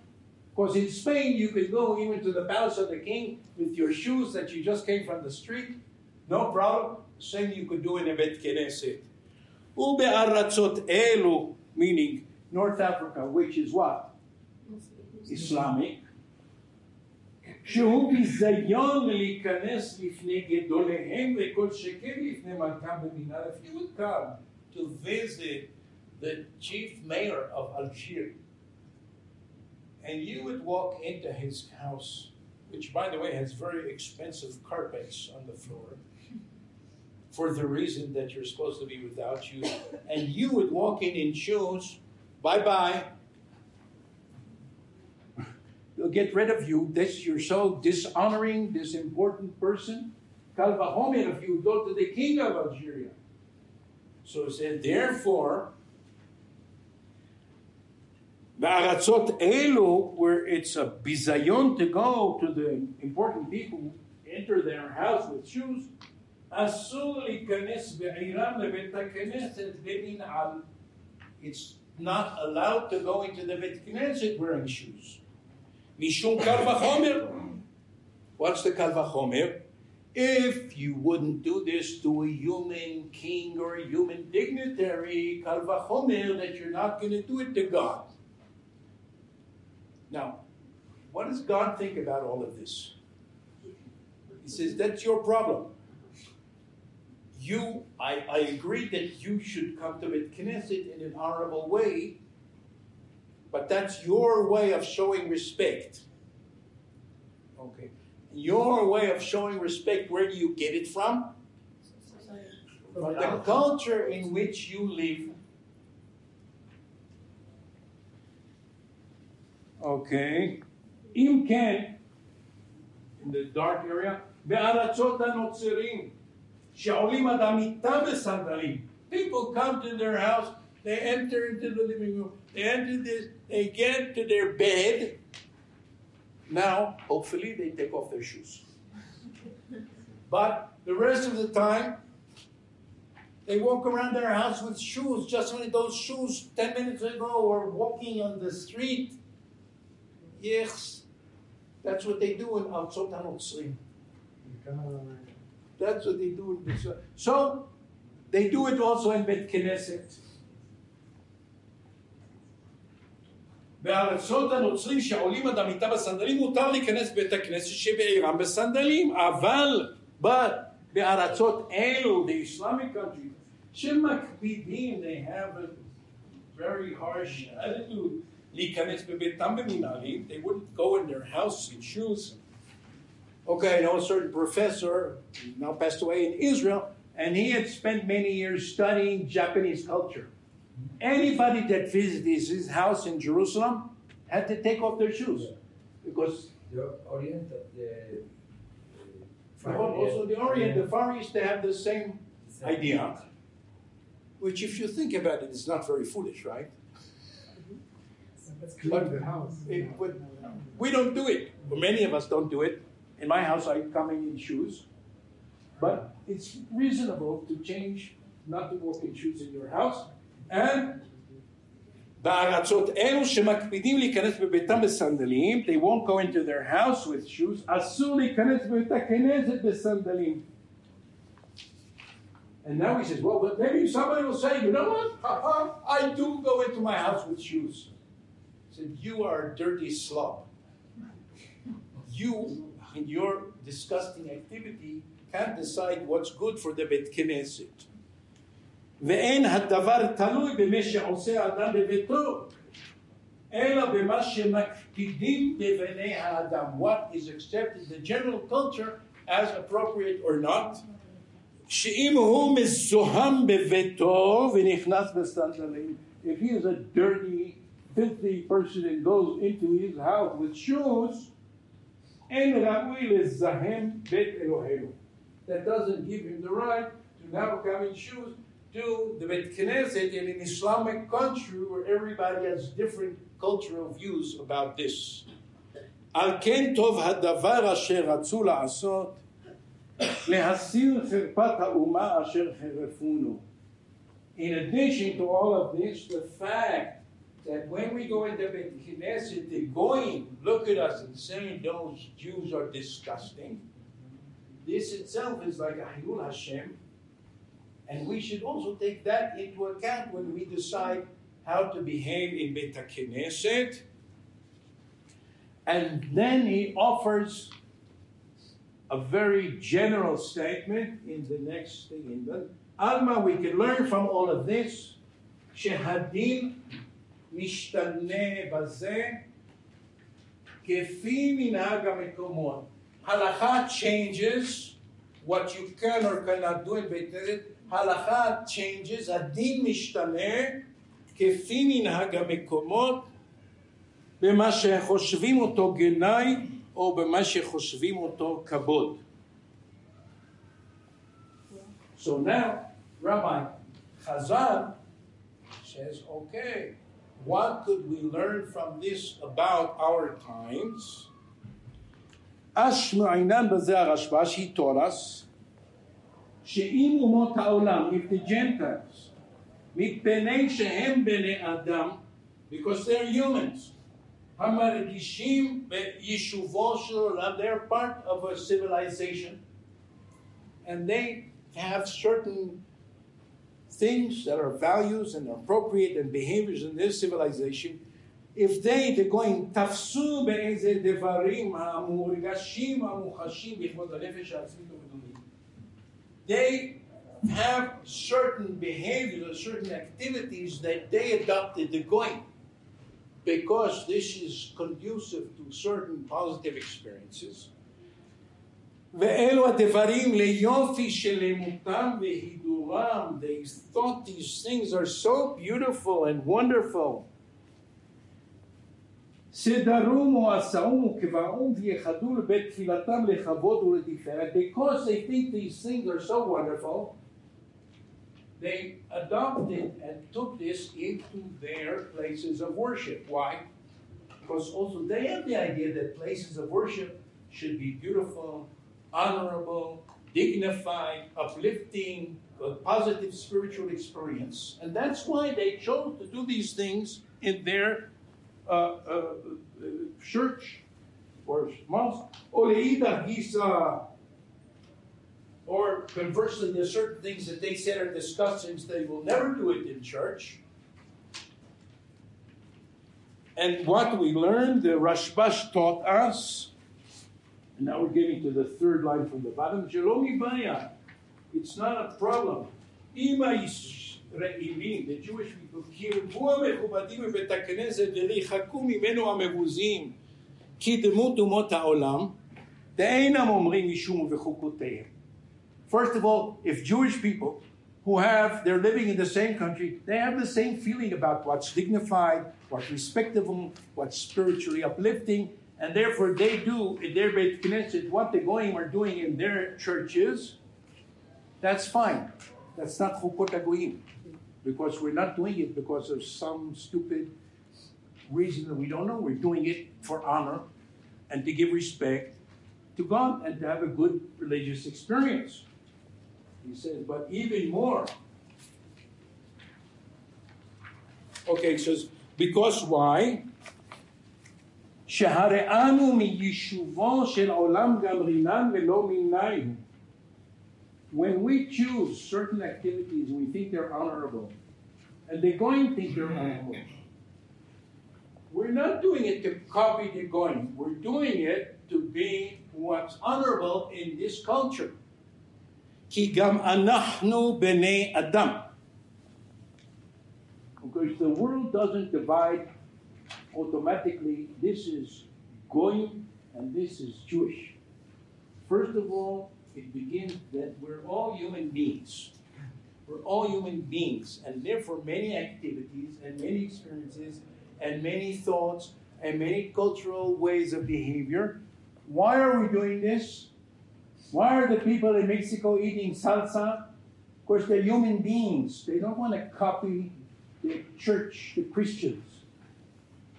Because in Spain you could go even to the palace of the king with your shoes that you just came from the street, no problem. Same you could do in a בית כנסת. ובארצות אלו, meaning North Africa, which is what? Islamic. שהוא ביזיון להיכנס לפני גדוליהם וכל שכן לפני מלכם במנהל. If you would come to visit the chief mayor of Algiers, and you would walk into his house, which by the way has very expensive carpets on the floor, for the reason that you're supposed to be without you, and you would walk in in shoes, bye bye, They'll get rid of you. This you're so dishonoring this important person. Kalvahomer, if you go to the king of Algeria. So it said, therefore, בארצות אלו, where it's a bizayon to go to the important people, enter their house with shoes, אסור להיכנס בעירם לבית הכנסת במנעל. It's not allowed to go into the בית כנסת wearing shoes. משום קל וחומר. What's the קל וחומר? If you wouldn't do this to a human king or a human dignitary, kal vachomer, that you're not going to do it to God. Now, what does God think about all of this? He says, That's your problem. You, I, I agree that you should come to Bet Knesset in an honorable way, but that's your way of showing respect. Okay. Your way of showing respect, where do you get it from? From the culture in which you live. Okay. אם כן, in the dark area, בארצות הנוצרים, שעולים עד המיטה בסנדלים. People come to their house, they enter into the living room, they enter this, they get to their bed. Now, hopefully, they take off their shoes. But the rest of the time, they walk around their house with shoes, just like those shoes 10 minutes ago were walking on the street. Yes, that's what they do in Arzot HaNotzrim. That's what they do in this. So, they do it also in Bet Knesset. בארצות הנוצרים שעולים עד המיטה בסנדלים מותר להיכנס בית הכנסת שבעירם בסנדלים אבל but בארצות אלו, the Islamic countries, שמקפידים, they have a very harsh attitude, להיכנס בביתם במנהלים, they wouldn't go in their house in shoes. Okay, I know a certain professor, now passed away in Israel, and he had spent many years studying Japanese culture. Anybody that visited his house in Jerusalem had to take off their shoes because The Orient, the. the whole- also the Orient, the Far East, they have the same idea, which, if you think about it, is not very foolish, right? But it would, we don't do it. Well, many of us don't do it. In my house, I come in in shoes, but it's reasonable to change, not to walk in shoes in your house. And בארצות אלו שמקפידים להיכנס בביתם בסנדלים, they won't go into their house with shoes, אסור להיכנס בבית הכנסת בסנדלים. And now he says, well, but maybe somebody will say, you know what? Haha, I do go into my house with shoes. He said, you are a dirty slob. You, in your disgusting activity, can't decide what's good for the Bet Knesset. ואין הדבר תלוי במה שעושה האדם בביתו, אלא במה שמקפידים בבני האדם. What is accepted, the general culture, as appropriate or not. שאם הוא מזוהם בביתו ונכנס בסנדלים, if he is a dirty, filthy person and goes into his house with shoes, אין ראוי לזהם בית אלוהינו. That doesn't give him the right to now come in shoes to the Bet Knesset in an Islamic country where everybody has different cultural views about this. על כן טוב הדבר אשר רצו לעשות, להסיר חרפת האומה אשר חרפונו. In addition to all of this, the fact that when we go into the Knesset, the goyim, look at us and saying those Jews are disgusting. This itself is like a Chillul Hashem. And we should also take that into account when we decide how to behave in Beit Knesset. And then he offers a very general statement in the next thing in the Alma, we can learn from all of this. Shehadin משתנה בזה כפי מנהג המקומות. הלכה changes what you can or cannot do בית כנסת, הלכה changes, הדין משתנה כפי מנהג המקומות במה שחושבים אותו גנאי או במה שחושבים אותו כבוד. So now, Rabbi Chazal says, okay, what could we learn from this about our times? אש מעינן בזה הרשב"ש, he taught us, שאם אומות העולם, if the Gentiles, מפני שהם בני אדם, because they're humans, המרגישים ביישובו של עולם, they're part of a civilization, and they have certain things that are values and appropriate and behaviors in this civilization, if they, they're goyim, tafsu באיזה devarim המורגשים המוחשים בכבוד הנפש העצמית They have certain behaviors or certain activities that they adopted, they're goyim, because this is conducive to certain positive experiences. ואלו הדברים ליופי שלמותם והידורם. They thought these things are so beautiful and wonderful. סדרום או עשאום וקבעום וייחדו לבית תפילתם לכבוד ולתפארת. Because they think these things are so wonderful, they adopted and took this into their places of worship. Why? Because also they have the idea that places of worship should be beautiful, honorable, dignified, uplifting, positive spiritual experience. And that's why they chose to do these things in their uh, uh, uh, church or mosque. Uh, or conversely, there's certain things that they said are disgusting, so they will never do it in church. And what we learned, the Rashbash taught us, and now we're getting to the third line from the bottom, Jelomi Baya. It's not a problem. Ima Israelim, the Jewish people, קירבו המכובדים בבית הכנסת וריחקו ממנו המבוזים, כי דמות אומות העולם, דאינם אומרים משום ובחוקותיהם. First of all, if Jewish people who have, they're living in the same country, they have the same feeling about what's dignified, what's respectable, what's spiritually uplifting, and therefore they do in their Beit Knesset what the Goyim are doing in their churches, that's fine. That's not Hokot HaGoyim. Because we're not doing it because of some stupid reason that we don't know. We're doing it for honor and to give respect to God and to have a good religious experience. He says, but even more. Okay, he says, because why? מיישובו של עולם גמרינן ולא When we choose certain activities we think they're honorable, and the goyim think they're honorable, we're not doing it to copy the goyim. We're doing it to be what's honorable in this culture. Because the world doesn't divide automatically, this is Goyim and this is Jewish. First of all, it begins that we're all human beings. We're all human beings, and therefore many activities and many experiences and many thoughts and many cultural ways of behavior. Why are we doing this? Why are the people in Mexico eating salsa? Of course, they're human beings. They don't want to copy the church, the Christians.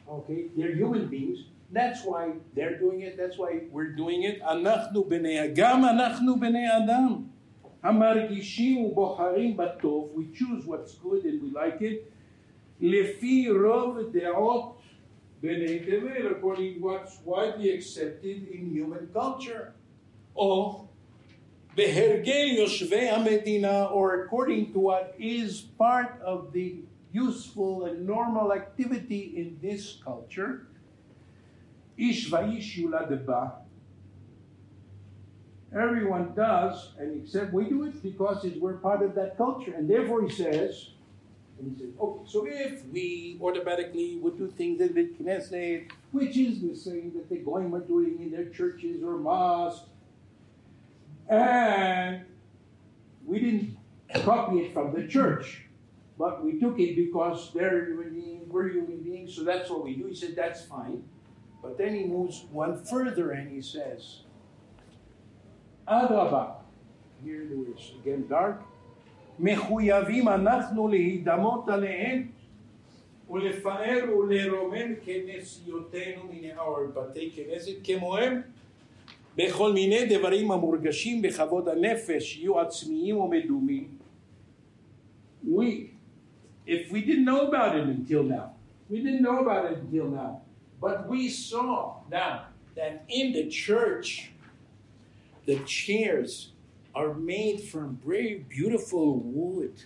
Okay, they're human beings. That's why they're doing it. That's why we're doing it. אנחנו בני, גם אנחנו בני אדם. המרגישים ובוחרים בטוב. We choose what's good and we like it. לפי רוב דעות בני תבל, according to what's widely accepted in human culture. או בהרגל יושבי המדינה, or according to what is part of the useful and normal activity in this culture. Ish. Everyone does, and except we do it because we're part of that culture. And therefore, he says, and he says, okay, so if we automatically would do things in the Knesset, which is the same that the Goyim are doing in their churches or mosques, and we didn't copy it from the church, but we took it because they're human beings, we're human beings, so that's what we do. He said, that's fine. But then he moves one further and he says, אדרבה, here it is again dark, מחויבים אנחנו להידמות עליהן ולפאר ולרומם כנסיותינו מנהר בתי כנסת כמוהם בכל מיני דברים המורגשים בכבוד הנפש, יהיו עצמיים ומדומים. We, if we didn't know about it until now, we didn't know about it until now, but we saw now that in the church, the chairs are made from very beautiful wood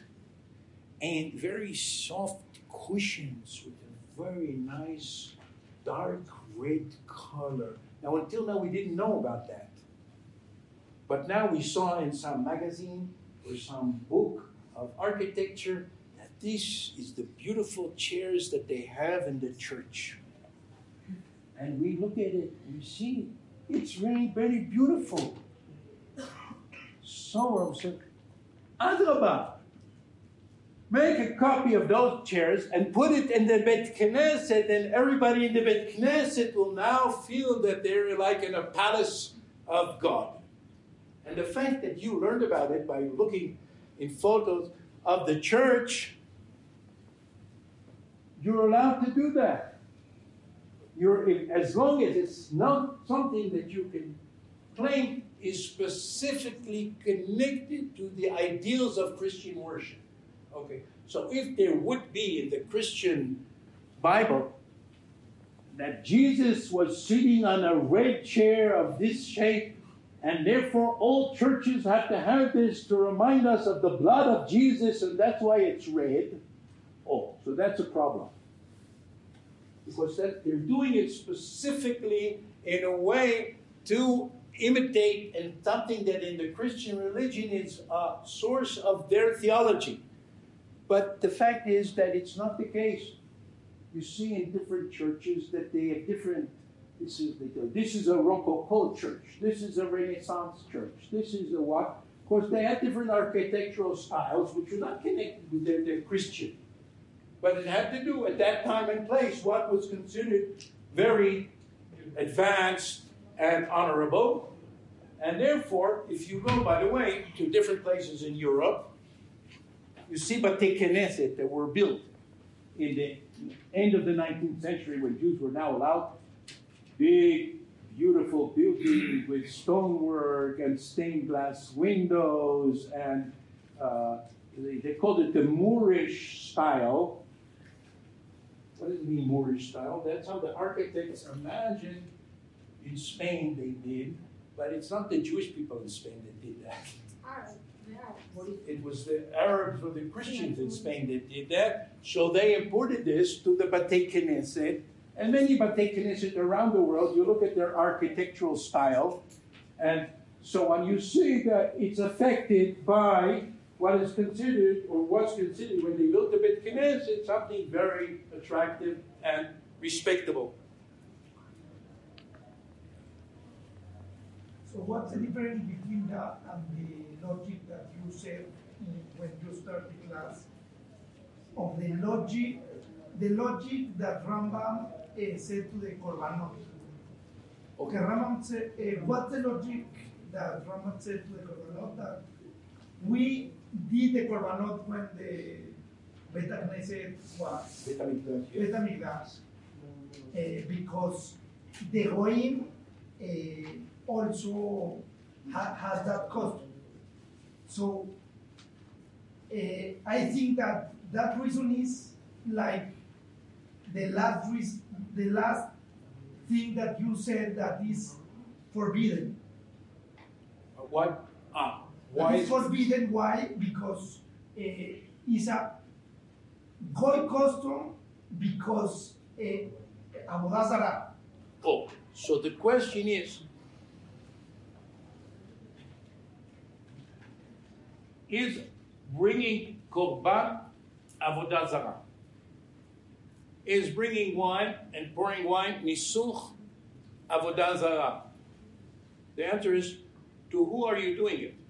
and very soft cushions with a very nice dark red color. Now, until now, we didn't know about that. But now we saw in some magazine or some book of architecture this is the beautiful chairs that they have in the church. And we look at it, we see it's really very beautiful. So I said, Adrabah, make a copy of those chairs and put it in the Bet Knesset, and everybody in the Bet Knesset will now feel that they're like in a palace of God. And the fact that you learned about it by looking in photos of the church, you're allowed to do that. You're, as long as it's not something that you can claim is specifically connected to the ideals of Christian worship. Okay, so if there would be in the Christian Bible that Jesus was sitting on a red chair of this shape, and therefore all churches have to have this to remind us of the blood of Jesus, and that's why it's red. Oh, so that's a problem. Because that they're doing it specifically in a way to imitate and something that in the Christian religion is a source of their theology. But the fact is that it's not the case. You see in different churches that they have different. This is this is a Rococo church. This is a Renaissance church. This is a what? Of course, they have different architectural styles, which are not connected with their, their Christian. But it had to do at that time and place what was considered very advanced and honorable. And therefore, if you go, by the way, to different places in Europe, you see Bate Knesset that were built in the end of the 19th century when Jews were now allowed. Big, beautiful buildings with stonework and stained glass windows, and uh, they, they called it the Moorish style. What does it mean, Moorish style? That's how the architects imagined in Spain they did, but it's not the Jewish people in Spain that did that. It was the Arabs or the Christians in Spain that did that. So they imported this to the Bate Knesset. And many Bate Knesset around the world, you look at their architectural style, and so on, you see that it's affected by what is considered, or what's considered when they built the Beit Knesset, something very attractive and respectable. So what's the difference between that and the logic that you said when you started the class of the logic, the logic that Rambam uh, said to the Korbanot? Okay, Rambam said, uh, what's the logic that Rambam said to the Korbanot that we did the Korbanot when the Bet Knesset was Bet HaMikdash, yes. Bet HaMikdash, uh, because the Goyim uh, also ha- has that custom. So uh, I think that that reason is like the last reas the last thing that you said that is forbidden. What? Why? is forbidden. Why? Because uh, it's a goy custom because uh. Oh, so the question is Is bringing korban avodah zarah? Is bringing wine and pouring wine nisuch avodah zarah? The answer is to who are you doing it?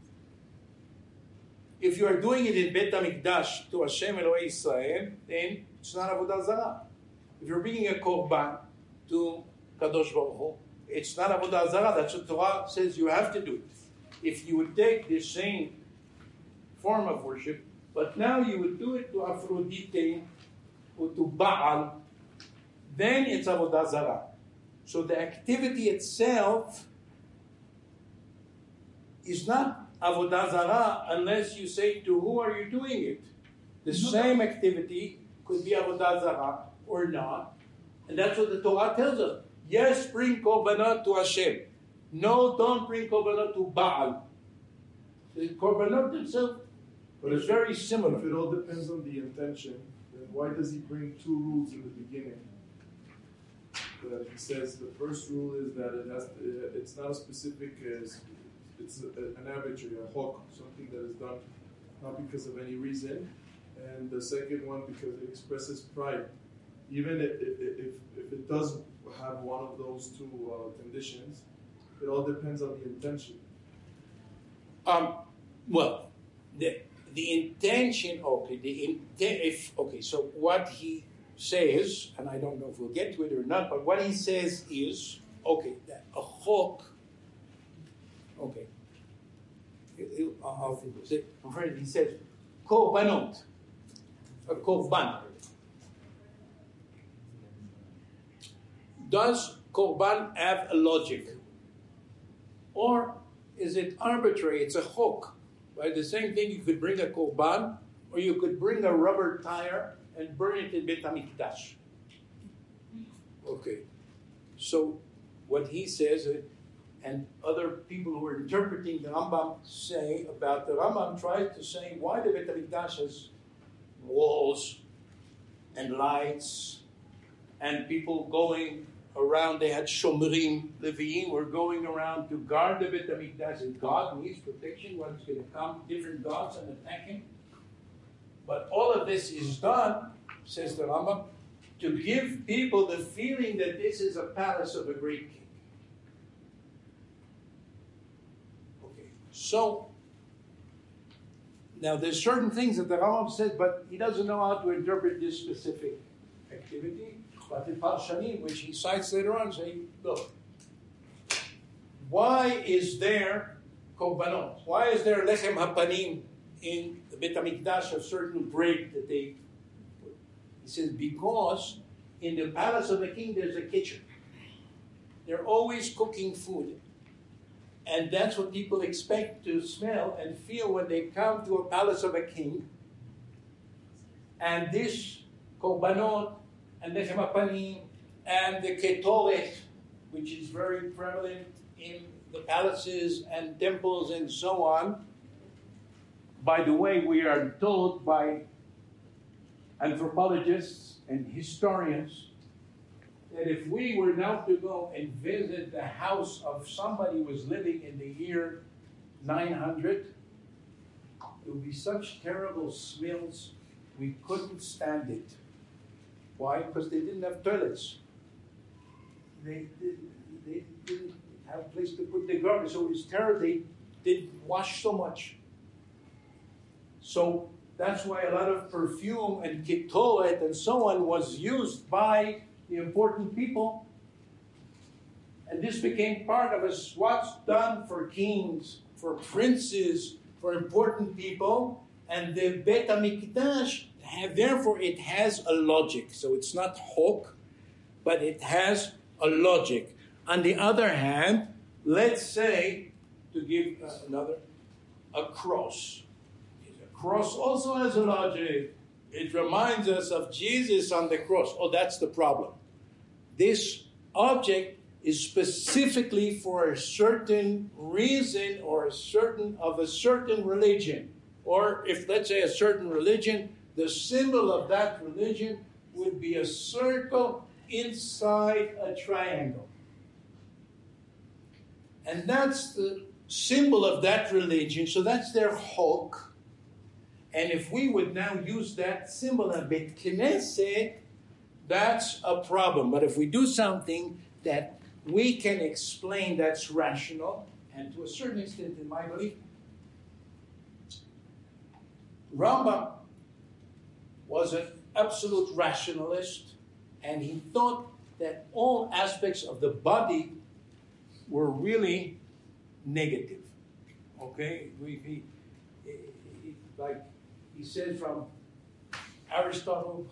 If you are doing it in Bet HaMikdash to Hashem Elohei Israel, then it's not avodah zarah. If you're bringing a korban to Kadosh Baruch Hu, it's not avodah zarah. That's what Torah says you have to do it. If you would take the same form of worship, but now you would do it to Aphrodite or to Baal, then it's avodah zarah. So the activity itself is not avodah zarah unless you say to who are you doing it. The same activity could be avodah zarah or not, and that's what the Torah tells us. Yes, bring korbanot to Hashem. No, don't bring korbanot to Baal. The korbanot themselves But it's if, very if similar. it all depends on the intention, then why does he bring two rules in the beginning? That he says the first rule is that it has to, it's not a specific uh, it's a, an arbitrary a hok something that is done not because of any reason, and the second one because it expresses pride. Even if, if, if, it does have one of those two uh, conditions, it all depends on the intention. Um, well, the the intention. Okay, the intent. If okay, so what he says, and I don't know if we'll get to it or not, but what he says is okay. That a hok. Okay. He- he- I'll say- I'm afraid He says korbanot, korban. Uh, Does korban have a logic? Or is it arbitrary? It's a hok. Right? The same thing, you could bring a korban, or you could bring a rubber tire and burn it in Bet HaMikdash. Okay. So, what he says, uh, and other people who are interpreting the Rambam say about the Rambam tries to say why the Bet HaMikdash has walls and lights and people going around. They had shomrim, Leviim were going around to guard the Bet HaMikdash. And God needs protection when it's going to come different gods and attack him. But all of this is done, says the Rambam, to give people the feeling that this is a palace of a great king. Okay, so now there's certain things that the Rambam says, but he doesn't know how to interpret this specific activity. But the Parshanim, which he cites later on, say, look, why is there korbanot? Why is there lechem hapanim in the Bet HaMikdash, a certain bread that they put? He says, because in the palace of the king there's a kitchen. They're always cooking food. And that's what people expect to smell and feel when they come to a palace of a king. And this korbanot and lechem hapanim and the ketoret, which is very prevalent in the palaces and temples and so on. By the way, we are told by anthropologists and historians that if we were now to go and visit the house of somebody who was living in the year 900, it would be such terrible smells, we couldn't stand it. Why? Because they didn't have toilets. They, did, they didn't have a place to put their garbage, so it was terrible. They didn't wash so much. So that's why a lot of perfume and ketoret and so on was used by the important people. And this became part of us. What's done for kings, for princes, for important people, and the Bet HaMikdash, have, therefore, it has a logic. So it's not hok, but it has a logic. On the other hand, let's say, to give uh, another, a cross. A cross also has a logic. It reminds us of Jesus on the cross. Oh, that's the problem. This object is specifically for a certain reason or a certain of a certain religion. Or if let's say a certain religion, the symbol of that religion would be a circle inside a triangle. And that's the symbol of that religion. So that's their hok. And if we would now use that symbol in Bet Knesset, that's a problem. But if we do something that we can explain that's rational, and to a certain extent, in my belief, Rambam was an absolute rationalist, and he thought that all aspects of the body were really negative. Okay, we, he, he, like he said from Aristotle,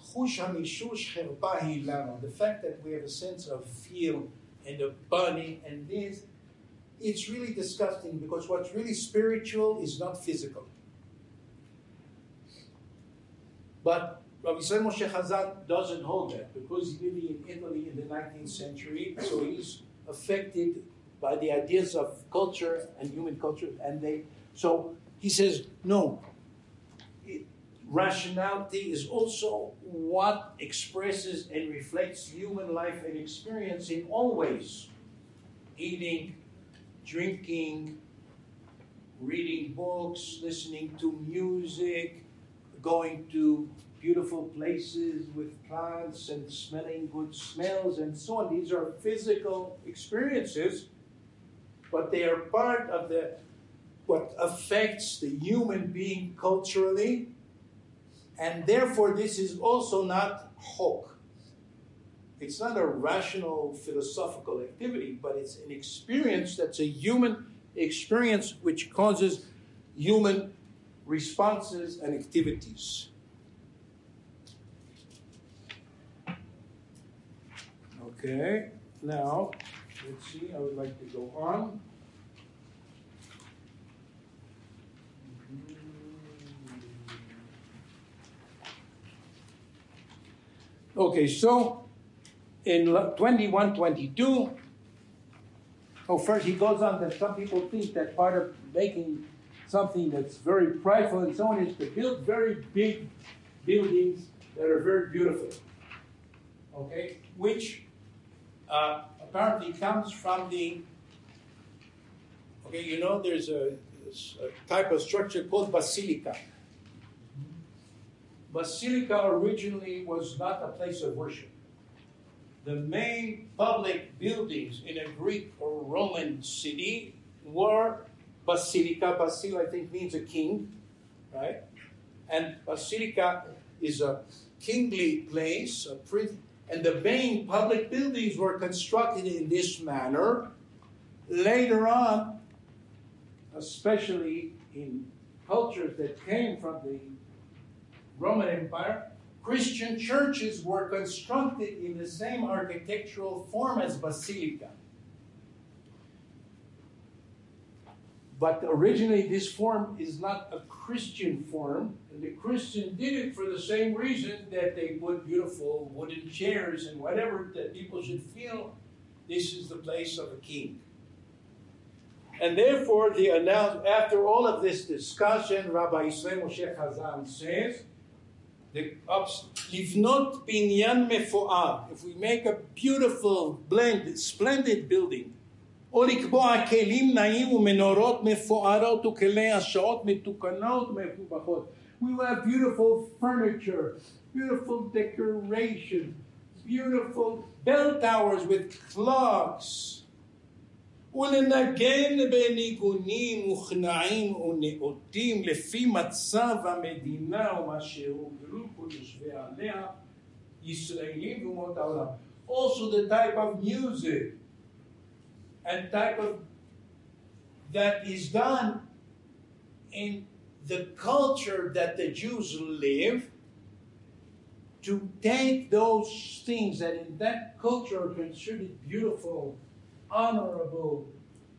the fact that we have a sense of feel and the body and this, it's really disgusting because what's really spiritual is not physical. But Rabbi Yisrael Moshe Hazan doesn't hold that because he's living in Italy in the 19th century, so he's affected by the ideas of culture and human culture, and they so He says, no. It- rationality is also what expresses and reflects human life and experience in all ways eating, drinking, reading books, listening to music, going to beautiful places with plants and smelling good smells and so on. These are physical experiences, but they are part of the what affects the human being culturally, and therefore this is also not hok. It's not a rational philosophical activity, but it's an experience that's a human experience which causes human responses and activities. Okay, now let's see, I would like to go on. Okay, so in 2122, oh, first he goes on that some people think that part of making something that's very prideful and so on is to build very big buildings that are very beautiful. Okay, which uh, apparently comes from the. Okay, you know, there's a, a type of structure called basilica. Basilica originally was not a place of worship. The main public buildings in a Greek or Roman city were basilica. Basil, I think, means a king, right? And basilica is a kingly place, a prince, and the main public buildings were constructed in this manner. Later on, especially in cultures that came from the Roman Empire, Christian churches were constructed in the same architectural form as basilica. But originally, this form is not a Christian form, and the Christian did it for the same reason that they put beautiful wooden chairs and whatever that people should feel this is the place of a king. And therefore, the announce after all of this discussion, Rabbi Yisrael Moshe Hazan says, livnot binyan mefoar. If we make a beautiful, blend, splendid building, או לקבוע כלים נעים ומנורות מפוארות וכלי השעות מתוקנות ומפובחות. We will have beautiful furniture, beautiful decoration, beautiful bell towers with clocks. ולנגן בניגונים מוכנעים ונאותים לפי מצב המדינה ומה שהורגלו כל יושבי עליה, ישראלים ואומות העולם. Also the type of music and type of that is done in the culture that the Jews live to take those things that in that culture are considered beautiful, honorable,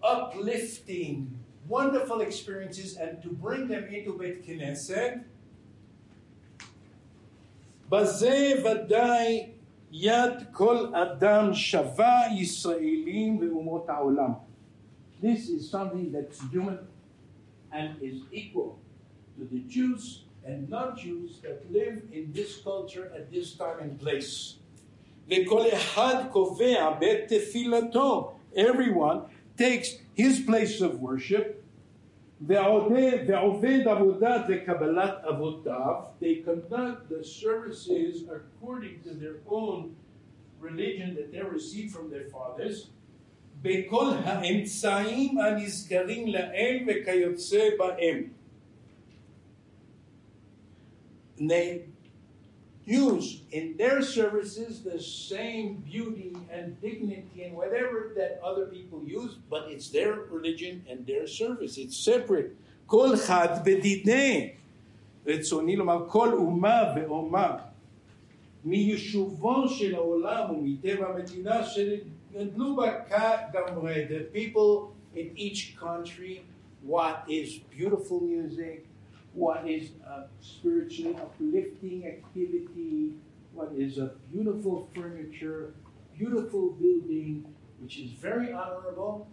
uplifting, wonderful experiences and to bring them into Beit Knesset. בזה ודאי יד כל אדם שווה ישראלים ואומות העולם. This is something that's human and is equal to the Jews and non-Jews that live in this culture at this time and place. וכל אחד קובע בית תפילתו. Everyone takes his place of worship ועובד ועובד עבודת וקבלת אבותיו, they conduct the services according to their own religion that they received from their fathers, בכל האמצעים הנזכרים לאל וכיוצא בהם. And they use in their services the same beauty and dignity and whatever that other people use, but it's their religion and their service. It's separate. כל חד בדיני. רצוני לומר, כל אומה ואומה מיישובו של העולם ומטבע המדינה שנדלו בה כגמרי. The people in each country, what is beautiful music, what is a spiritually uplifting activity, what is a beautiful furniture, beautiful building, which is very honorable.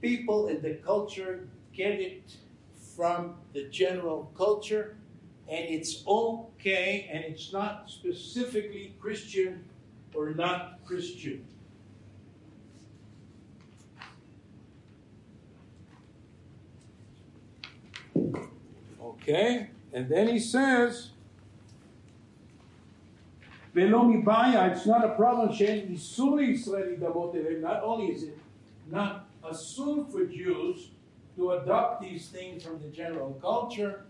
People in the culture get it from the general culture, and it's okay, and it's not specifically Christian or not Christian. Okay, and then he says, ולא מבעיה, it's not a problem שאין איסור לישראל להידמות אליהם, not only is it not assumed for Jews to adopt these things from the general culture,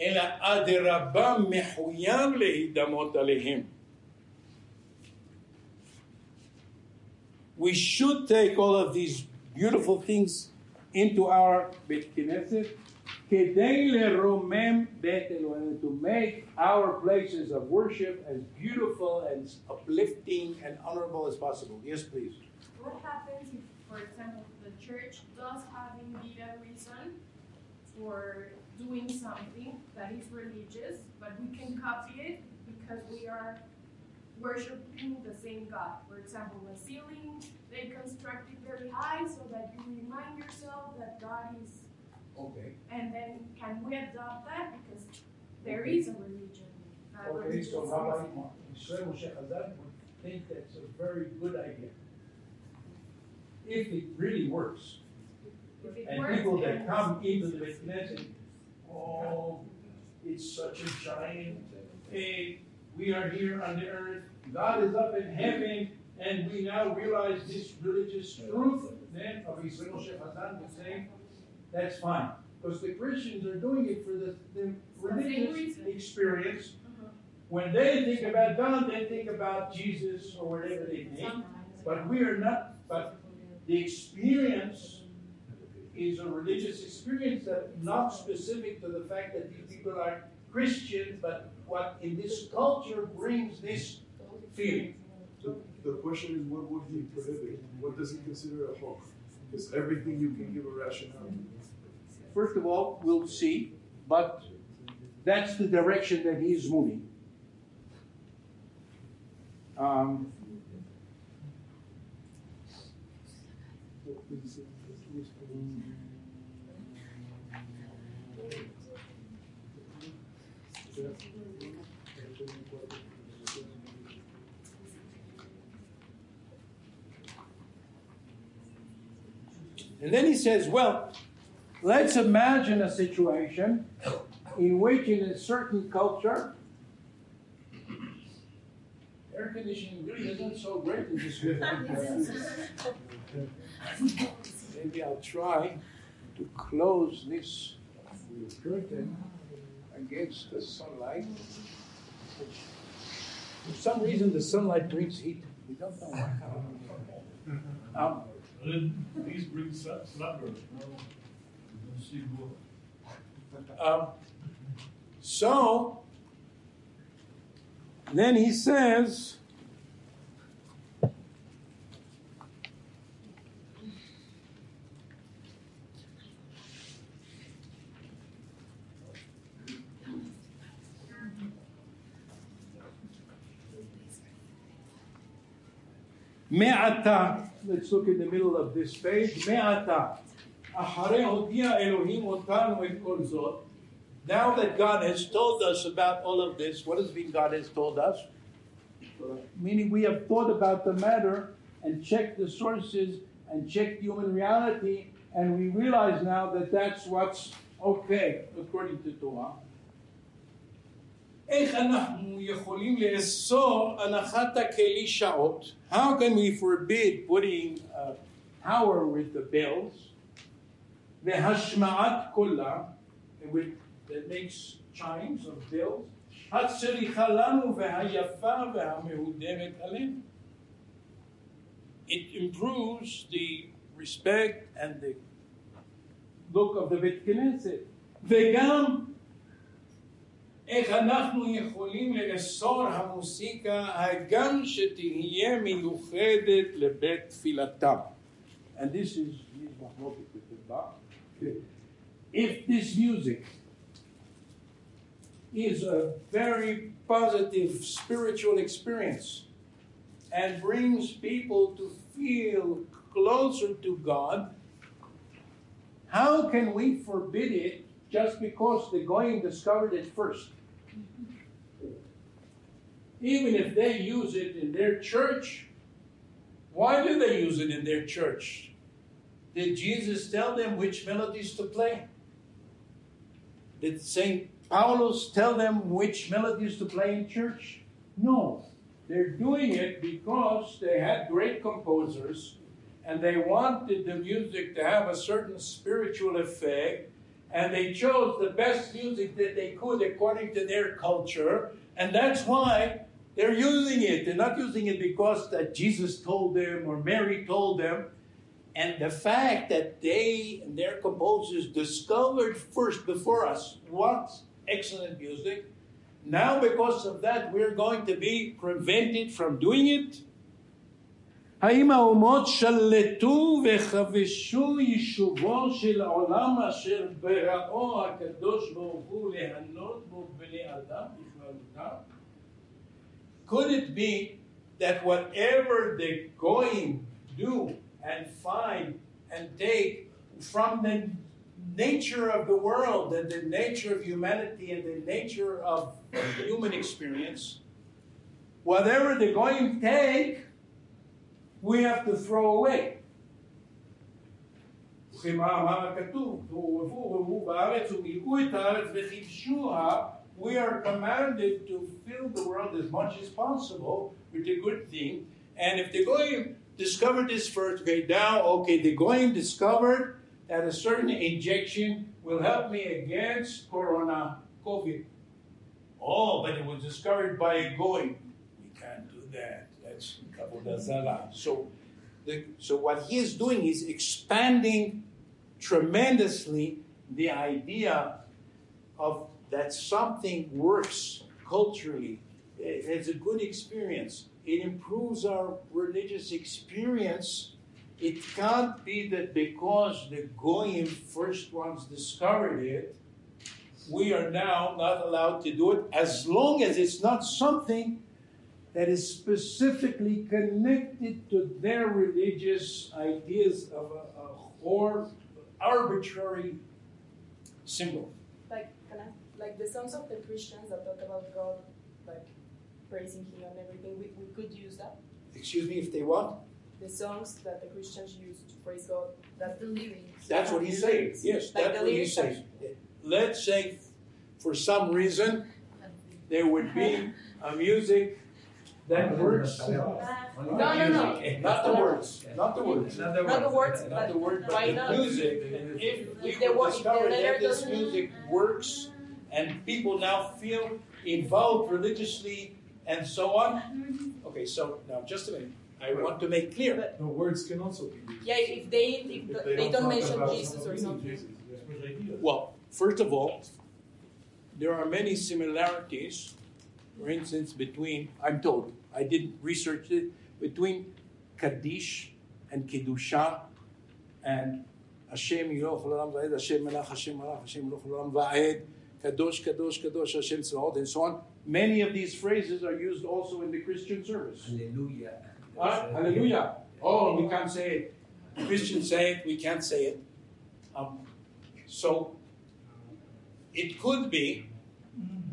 אלא אדרבה מחויב להידמות עליהם. We should take all of these beautiful things into our בית כנסת que to make our places of worship as beautiful and uplifting and honorable as possible. Yes, please. What happens if, for example, the church does have indeed a reason for doing something that is religious, but we can copy it because we are worshiping the same God. For example, the ceiling, they construct it very high so that you remind yourself that God is Okay. And then can we adopt that? Because there is a religion. a Okay, so Rabbi. Israel Moshe Hazan would think that's a very good idea. If it really works. If it And works, people that come into the Knesset, oh, it's such a giant thing. We are here on the earth. God is up in heaven, and we now realize this religious truth. Then Rabbi Israel Moshe Hazan would say, that's fine. Because the Christians are doing it for the, the religious reason. experience. Uh-huh. When they think about God, they think about Jesus or whatever they think. But we are not, but the experience is a religious experience that not specific to the fact that these people are Christians, but what in this culture brings this feeling. The, the question is, what would he prohibit? What does he consider a hok? Because everything you can give a rationale. First of all, we'll see, but that's the direction that he's moving. Um, and then he says, well, let's imagine a situation in which, in a certain culture, air conditioning really isn't so great in this room. *laughs* Maybe I'll try to close this curtain against the sunlight. For some reason, the sunlight brings heat. We don't know why. *laughs* Um, Please bring slumber she would. Um, so, then he says, Me'ata. Let's look in the middle of this page. Me'ata. Now that God has told us about all of this, what does it mean God has told us? Meaning we have thought about the matter and checked the sources and checked human reality, and we realize now that that's what's okay according to Torah. How can we forbid putting uh, power with the bells? והשמעת קולה, with, that makes chimes of bells, הצריכה לנו והיפה והמהודרת עלינו. It improves the respect and the look of the בית כנסת. וגם איך אנחנו יכולים לאסור המוסיקה הגם שתהיה מיוחדת לבית תפילתם. And this is, is מחלוקת בטבע. If this music is a very positive spiritual experience and brings people to feel closer to God, how can we forbid it just because the Goyim discovered it first. Even if they use it in their church, why do they use it in their church? Did Jesus tell them which melodies to play? Did St. Paulus tell them which melodies to play in church? No. They're doing it because they had great composers and they wanted the music to have a certain spiritual effect and they chose the best music that they could according to their culture and that's why they're using it. They're not using it because that Jesus told them or Mary told them. And the fact that they and their composers discovered first before us what excellent music, now because of that we're going to be prevented from doing it. האם האומות שלטו וכבשו יישובו של העולם אשר בראו הקדוש ברוך הוא ליהנות בו בני אדם בכללותם? Could it be that whatever the going do and find and take from the nature of the world and the nature of humanity and the nature of human experience, whatever the going take, we have to throw away. וכמה כתוב, והועברו בארץ ומילאו את הארץ וכיבשוה we are commanded to fill the world as much as possible with a good thing. And if the Goyim discovered this first, okay, now, okay, the Goyim discovered that a certain injection will help me against Corona COVID. Oh, but it was discovered by a Goyim. We can't do that. That's Kabbalah. So, the, so what he is doing is expanding tremendously the idea of that something works culturally. It's a good experience. It improves our religious experience. It can't be that because the Goyim first ones discovered it, we are now not allowed to do it as long as it's not something that is specifically connected to their religious ideas of a, a or arbitrary symbol. Like, I, like the songs of the Christians that talk about God, praising Him and everything, we, we could use that. Excuse me, if they what? The songs that the Christians use to praise God. That the lyrics. That's what he's saying. Yes, Like that's the what he's lyrics saying. Let's say for some reason there would be a music that works. No, no, no. Not the words, not the words. Not the Not the words. words, Not the word, but the music. And if we If the would if the discover that this music works and people now feel involved religiously and so on. Mm-hmm. Okay, so now just a minute. I want to make clear. No, words can also be used. Yeah, if they if, If they, don't talk mention Jesus or something. Jesus, yeah. Well, first of all, there are many similarities, for instance, between, I'm told, I didn't research it, between Kaddish and Kedusha and Hashem Yimloch Olam Va'ed, Hashem Melech, Hashem Malach, Hashem Yimloch Olam Va'ed, Kadosh, Kadosh, Kadosh, Hashem Tzvaot, and so on. Many of these phrases are used also in the Christian service. Hallelujah. Huh? Hallelujah. Oh, we can't say it. Christians say it, we can't say it. Um, so it could be,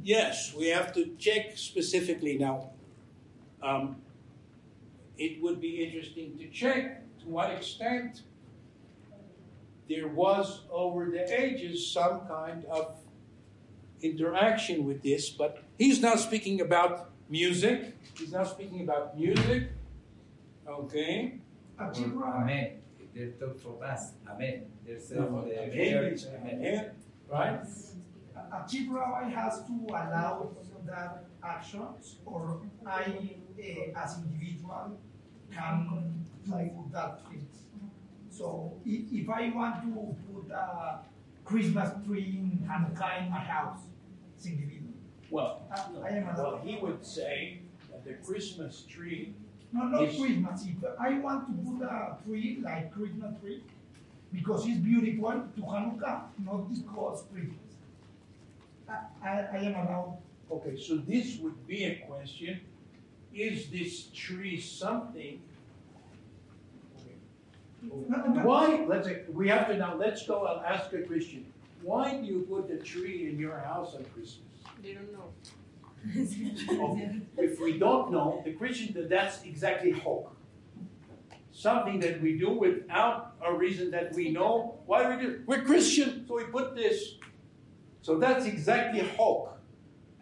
yes, we have to check specifically now. Um, it would be interesting to check to what extent there was over the ages some kind of interaction with this, but he's now speaking about music. He's now speaking about music. Okay. A Amen. They talk for us. Amen. They say No, for the amen. church. Amen. Right? a chief rabbi has to allow that actions, or I, eh, as individual, can do that thing. So if, if I want to put a Christmas tree in Hanukkah in my house, individual. Well, ah, I am well, he would say that the Christmas tree. No, not Yes. Christmas. If I want to put a tree like Christmas tree, because it's beautiful to Hanukkah, not because Christmas. I, I, I am allowed. Okay, so this would be a question: Is this tree something? No, no, Why? Let's say we have to now. Let's go and ask a Christian. Why do you put a tree in your house on Christmas? They don't know. Okay. If we don't know, the Christian, that that's exactly hope. Something that we do without a reason that we know. Why do we do? We're Christian, so we put this. So that's exactly hope.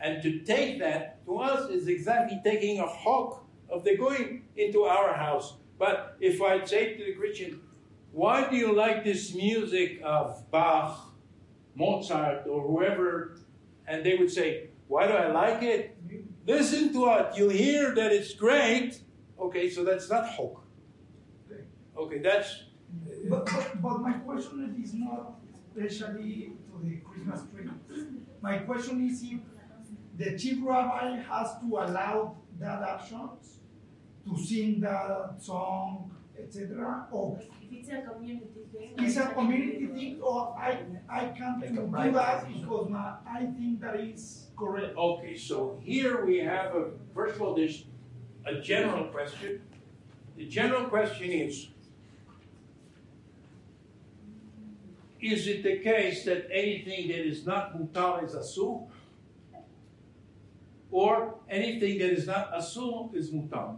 And to take that to us is exactly taking a hok of the going into our house. But if I say to the Christian, why do you like this music of Bach, Mozart, or whoever? And they would say, why do I like it? Listen to it. You'll hear that it's great. Okay, so that's not hope. Okay, that's. But, but, but my question is not especially to the Christmas tree. My question is if the chief rabbi has to allow that actions to sing that song, etc. Or If it's a community thing. it's a community thing, or oh, I I can't Like do that because my, I think that is correct. Okay, so here we have a. First of all, there's a general question. The general question is Is it the case that anything that is not mutar is asur? Or anything that is not asur is mutar?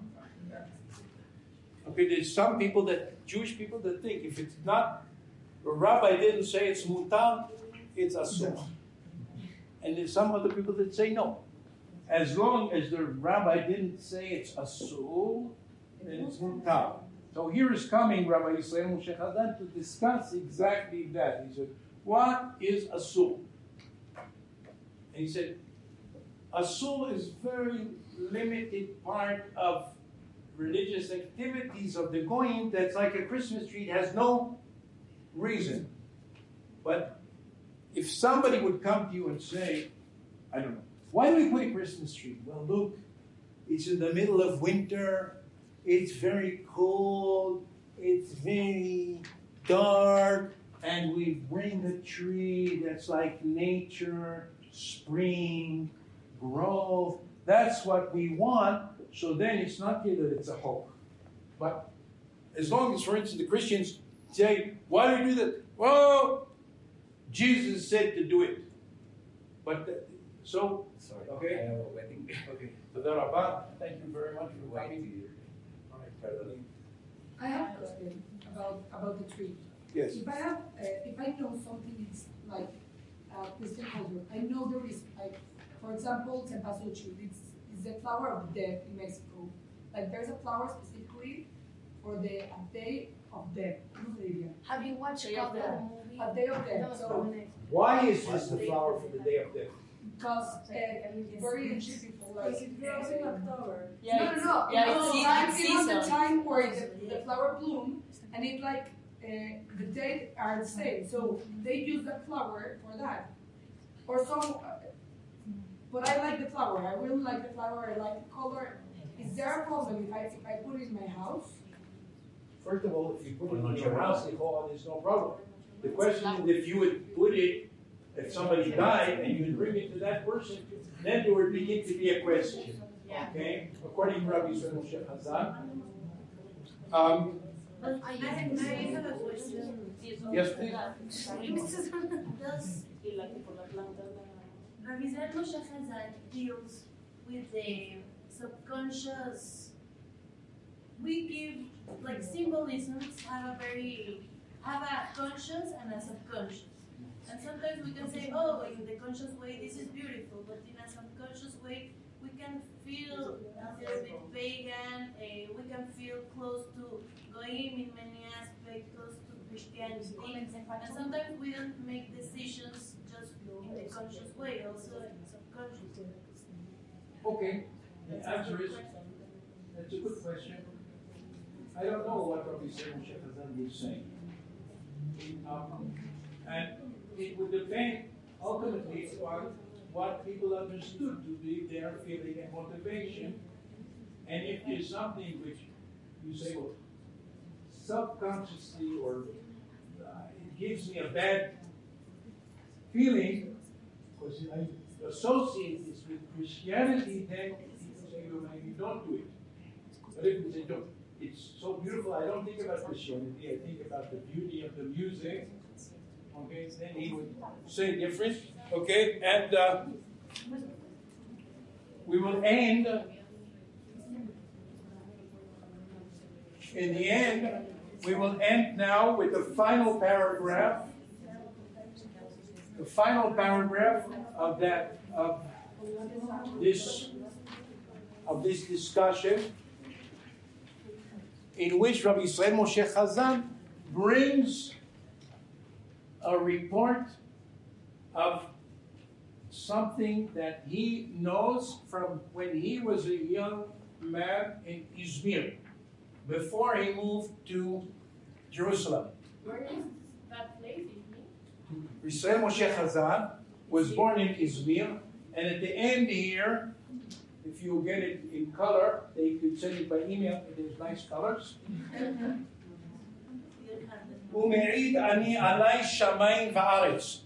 There's some people that, Jewish people that think if it's not, the rabbi didn't say it's mutar, it's asur. And there's some other people that say no. As long as the rabbi didn't say it's asur, then it's mutar. So here is coming Rabbi Yisrael Moshe Hazan to discuss exactly that. He said, what is asur? And he said, asur is very limited part of religious activities of the goyim that's like a Christmas tree. Has no reason. But if somebody would come to you and say, I don't know, why do we put a Christmas tree? Well, look, it's in the middle of winter, it's very cold, it's very dark, and we bring a tree that's like nature, spring, growth. That's what we want. So then it's not clear that it's a hope. But as long as, for instance, the Christians say, why do we do that? Well, Jesus said to do it. But the, so, Sorry. Okay. I have a wedding. okay. Thank you very much for Wait coming. here. All right, Pardon. I have a question about, about the tree. Yes. If I have, uh, if I know something is like uh, Christian culture, I know there is, like, for example, cempasúchil, it's, it's the flower of death in Mexico. Like, there's a flower specifically for the a day of death. ¿Cómo se? Have you watched Day of the Death. movie? A day of death. So, Why is this the flower for the day of death? because uh, it's very beautiful, like. Because it grows in October. no, no, no. Yeah, it was it's time, season. it was the time where the, the flower bloom, and it like uh, the dates are the same. So they use the flower for that. Or some, uh, but I like the flower. I really like the flower. I like the color. Is there a problem if I if I put it in my house? First of all, if you put it in your house, they call there's no problem. The question is if you would put it, if somebody died and you would bring it to that person, then there would begin to be a question. Okay? According to Rabbi Yisrael Moshe Hazan. Um, I, I have a question. yes, please. Does Israel Moshe Hazan deals with the subconscious? We give like symbolisms have a very have a conscious and a subconscious. And sometimes we can say, oh, in the conscious way this is beautiful, but in a subconscious way we can feel a little bit pagan, uh, we can feel close to Goyim in many aspects, close Christianity. And sometimes we don't make decisions just in the conscious way, also in the subconscious. Okay. The answer is, that's a good question. I don't know what Rabbi Yisrael Moshe Hazan would say. Um, and it would depend ultimately on what people understood to be their feeling and motivation. And if there's something which you say, well, subconsciously or it gives me a bad feeling, because I associate this with Christianity, then people say, well, maybe don't do it. But if you say, don't, it's so beautiful, I don't think about Christianity, I think about the beauty of the music, Okay, then he would say different. Okay, and uh, we will end. In the end, we will end now with the final paragraph. The final paragraph of that of this of this discussion, in which Rabbi Israel Moshe Hazan brings a report of something that he knows from when he was a young man in Izmir, before he moved to Jerusalem. Where is that place, Israel Moshe Hazan was born in Izmir, and at the end here, if you get it in color, they could send it by email. It is nice colors. *laughs*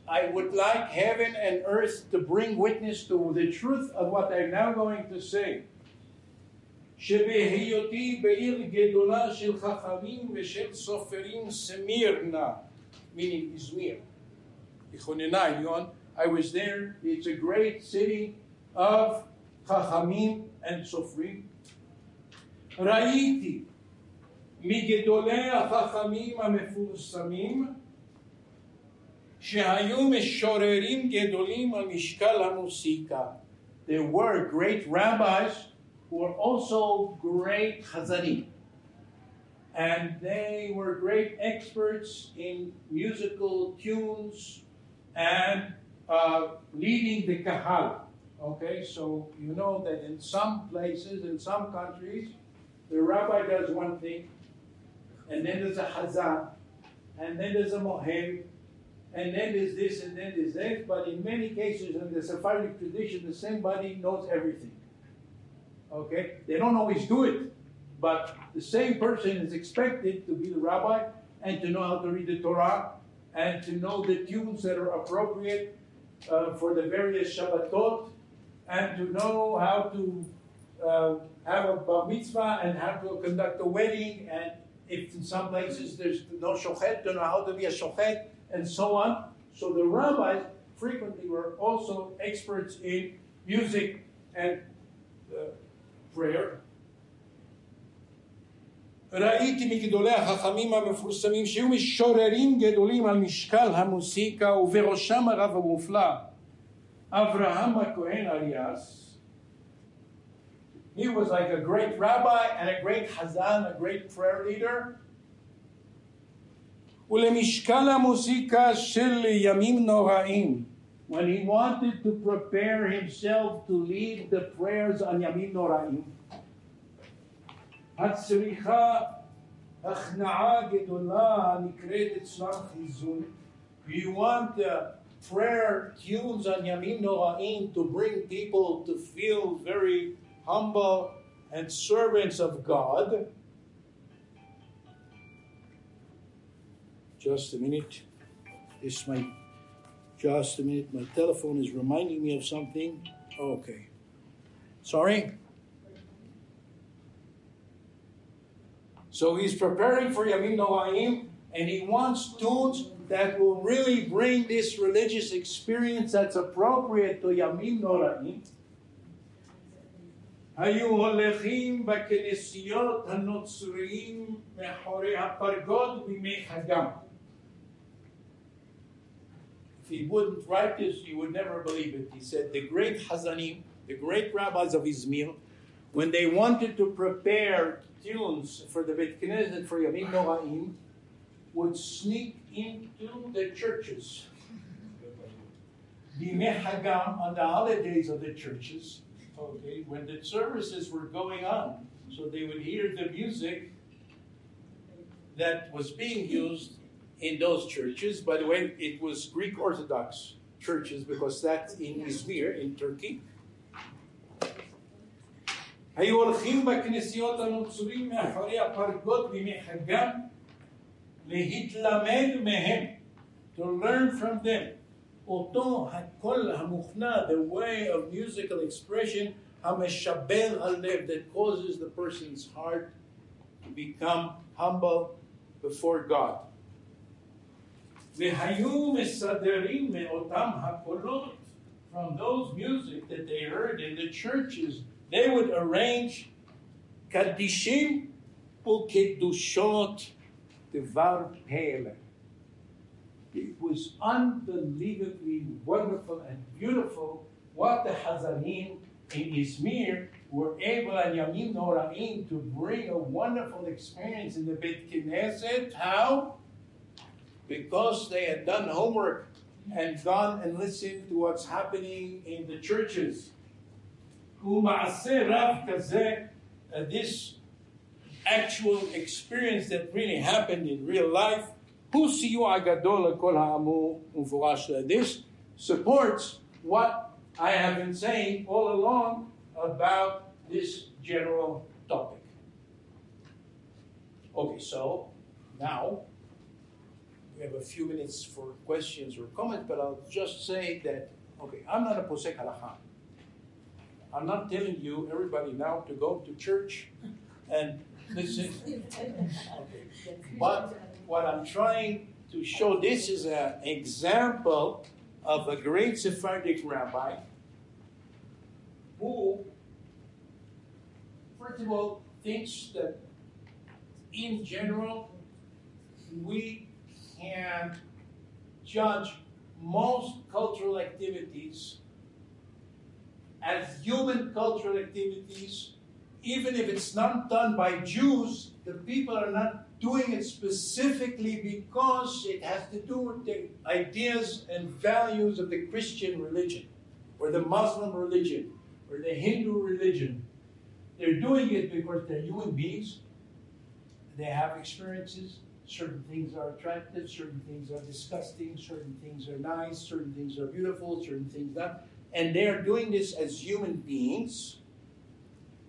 I would like heaven and earth to bring witness to the truth of what I'm now going to say. שבהיותי בעיר גדולה של חכמים ושל סופרים סמירנה, meaning Izmir, לכוננה עליון, I was there, it's a great city of חכמים and סופרים. ראיתי מגדולי החכמים המפורסמים שהיו משוררים גדולים על משקל המוסיקה. There were great rabbis who were also great chazanim. And they were great experts in musical tunes and uh, leading the kahal. Okay, so you know that in some places, in some countries, the rabbi does one thing, and then there's a hazan, and then there's a mohel, and then there's this, and then there's that. But in many cases, in the Sephardic tradition, the same body knows everything. Okay? They don't always do it, but the same person is expected to be the rabbi and to know how to read the Torah and to know the tunes that are appropriate uh, for the various Shabbatot and to know how to uh, have a bar mitzvah and how to conduct a wedding and if in some places there's no shochet, to know how to be a shochet and so on. So the rabbis frequently were also experts in music and uh, prayer. ראיתי מגדולי החכמים המפורסמים שהיו משוררים גדולים על משקל המוסיקה ובראשם הרב המופלא אברהם הכהן אליאס. He was like a great rabbi and a great hazan, a great prayer leader. ולמשקל המוסיקה של ימים נוראים when he wanted to prepare himself to lead the prayers on Yamim Noraim, הצריכה הכנעה גדולה אצלם חיזון. We want the prayer tunes on Yamim Noraim to bring people to feel very humble and servants of God. Just a minute. This might just a minute, my telephone is reminding me of something. Okay. Sorry? So he's preparing for Yamim Noraim, and he wants tunes that will really bring this religious experience that's appropriate to Yamim Noraim. היו הולכים בכנסיות הנוצריים מאחורי הפרגוד בימי חגם. He wouldn't write this, you would never believe it. He said, The great Hazanim, the great rabbis of Izmir, when they wanted to prepare tunes for the Beit Knesset for Yamim Noraim, would sneak into the churches. Hagam, on the holidays of the churches, okay, when the services were going on, so they would hear the music that was being used in those churches. By the way, it was Greek Orthodox churches because that's in Izmir, in Turkey. היו הולכים בכנסיות הנוצרים מאחורי הפרגוד בימי חגם להתלמד מהם, to learn from them. אותו הקול המוכנע, the way of musical expression, המשבר הלב, that causes the person's heart to become humble before God. והיו מסדרים מאותם הקולות from those music that they heard in the churches, they would arrange קדישים וקדושות דבר פלא. It was unbelievably wonderful and beautiful what the Hazanim in Izmir were able and Yamim Noraim to bring a wonderful experience in the Beit Knesset. How? Because they had done homework and gone and listened to what's happening in the churches. Uh, this actual experience that really happened in real life, this supports what I have been saying all along about this general topic. Okay, so now we have a few minutes for questions or comments, but I'll just say that, okay, I'm not a posek halacha. I'm not telling you, everybody now, to go to church and listen. Okay. But what I'm trying to show, this is an example of a great Sephardic rabbi who, first of all, thinks that in general, we can judge most cultural activities as human cultural activities, even if it's not done by Jews, the people are not doing it specifically because it has to do with the ideas and values of the Christian religion, or the Muslim religion, or the Hindu religion. They're doing it because they're human beings. They have experiences, certain things are attractive, certain things are disgusting, certain things are nice, certain things are beautiful, certain things not. And they're doing this as human beings.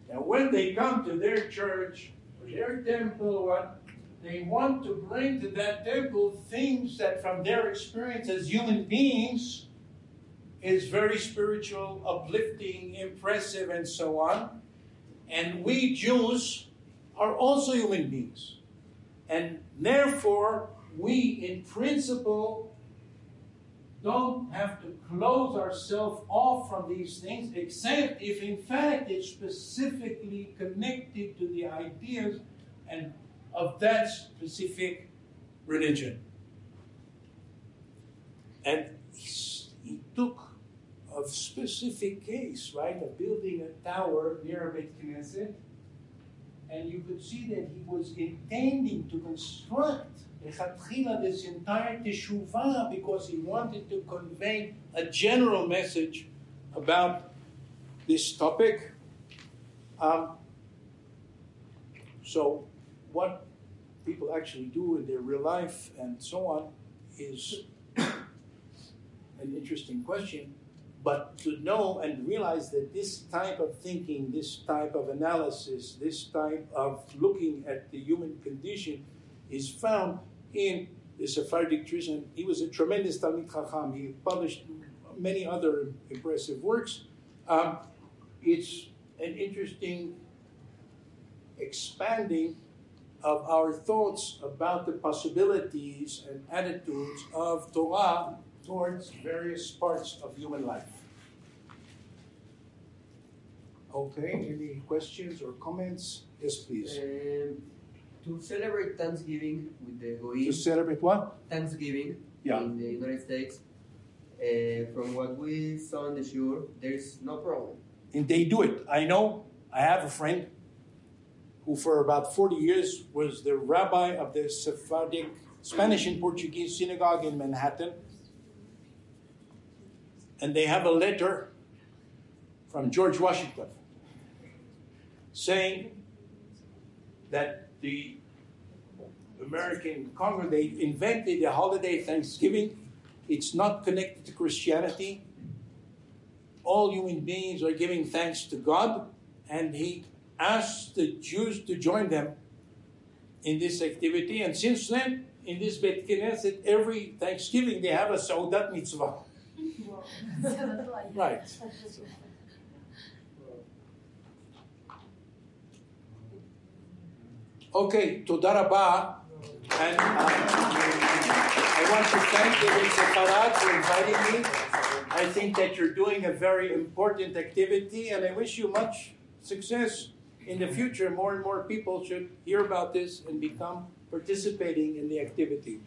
And when they come to their church or their temple, what they want to bring to that temple things that from their experience as human beings is very spiritual, uplifting, impressive, and so on. And we Jews are also human beings. And therefore, we, in principle, don't have to close ourselves off from these things, except if in fact it's specifically connected to the ideas and of that specific religion. And he took a specific case, right, of building a tower near Beit Knesset, and you could see that he was intending to construct this entire teshuvah because he wanted to convey a general message about this topic. Um, so, what people actually do in their real life and so on is an interesting question. But to know and realize that this type of thinking, this type of analysis, this type of looking at the human condition is found in the Sephardic tradition. He was a tremendous Talmid Chacham. He published many other impressive works. Um, it's an interesting expanding of our thoughts about the possibilities and attitudes of Torah towards various parts of human life. Okay, any questions or comments? Yes, please. Um, to celebrate Thanksgiving with the Goyim. To celebrate what? Thanksgiving yeah. in the United States. Uh, from what we saw on the shore, there's no problem. And they do it. I know. I have a friend who, for about 40 years, was the rabbi of the Sephardic Spanish and Portuguese synagogue in Manhattan. And they have a letter from George Washington saying that the American Congress, they invented the holiday Thanksgiving. It's not connected to Christianity. All human beings are giving thanks to God, and he asked the Jews to join them in this activity. And since then, in this Beit Knesset, every Thanksgiving they have a Seudat mitzvah. right. אוקיי, תודה רבה. And uh, I want to thank Ibn Sefarat for inviting me. I think that you're doing a very important activity, and I wish you much success in the future. More and more people should hear about this and become participating in the activity.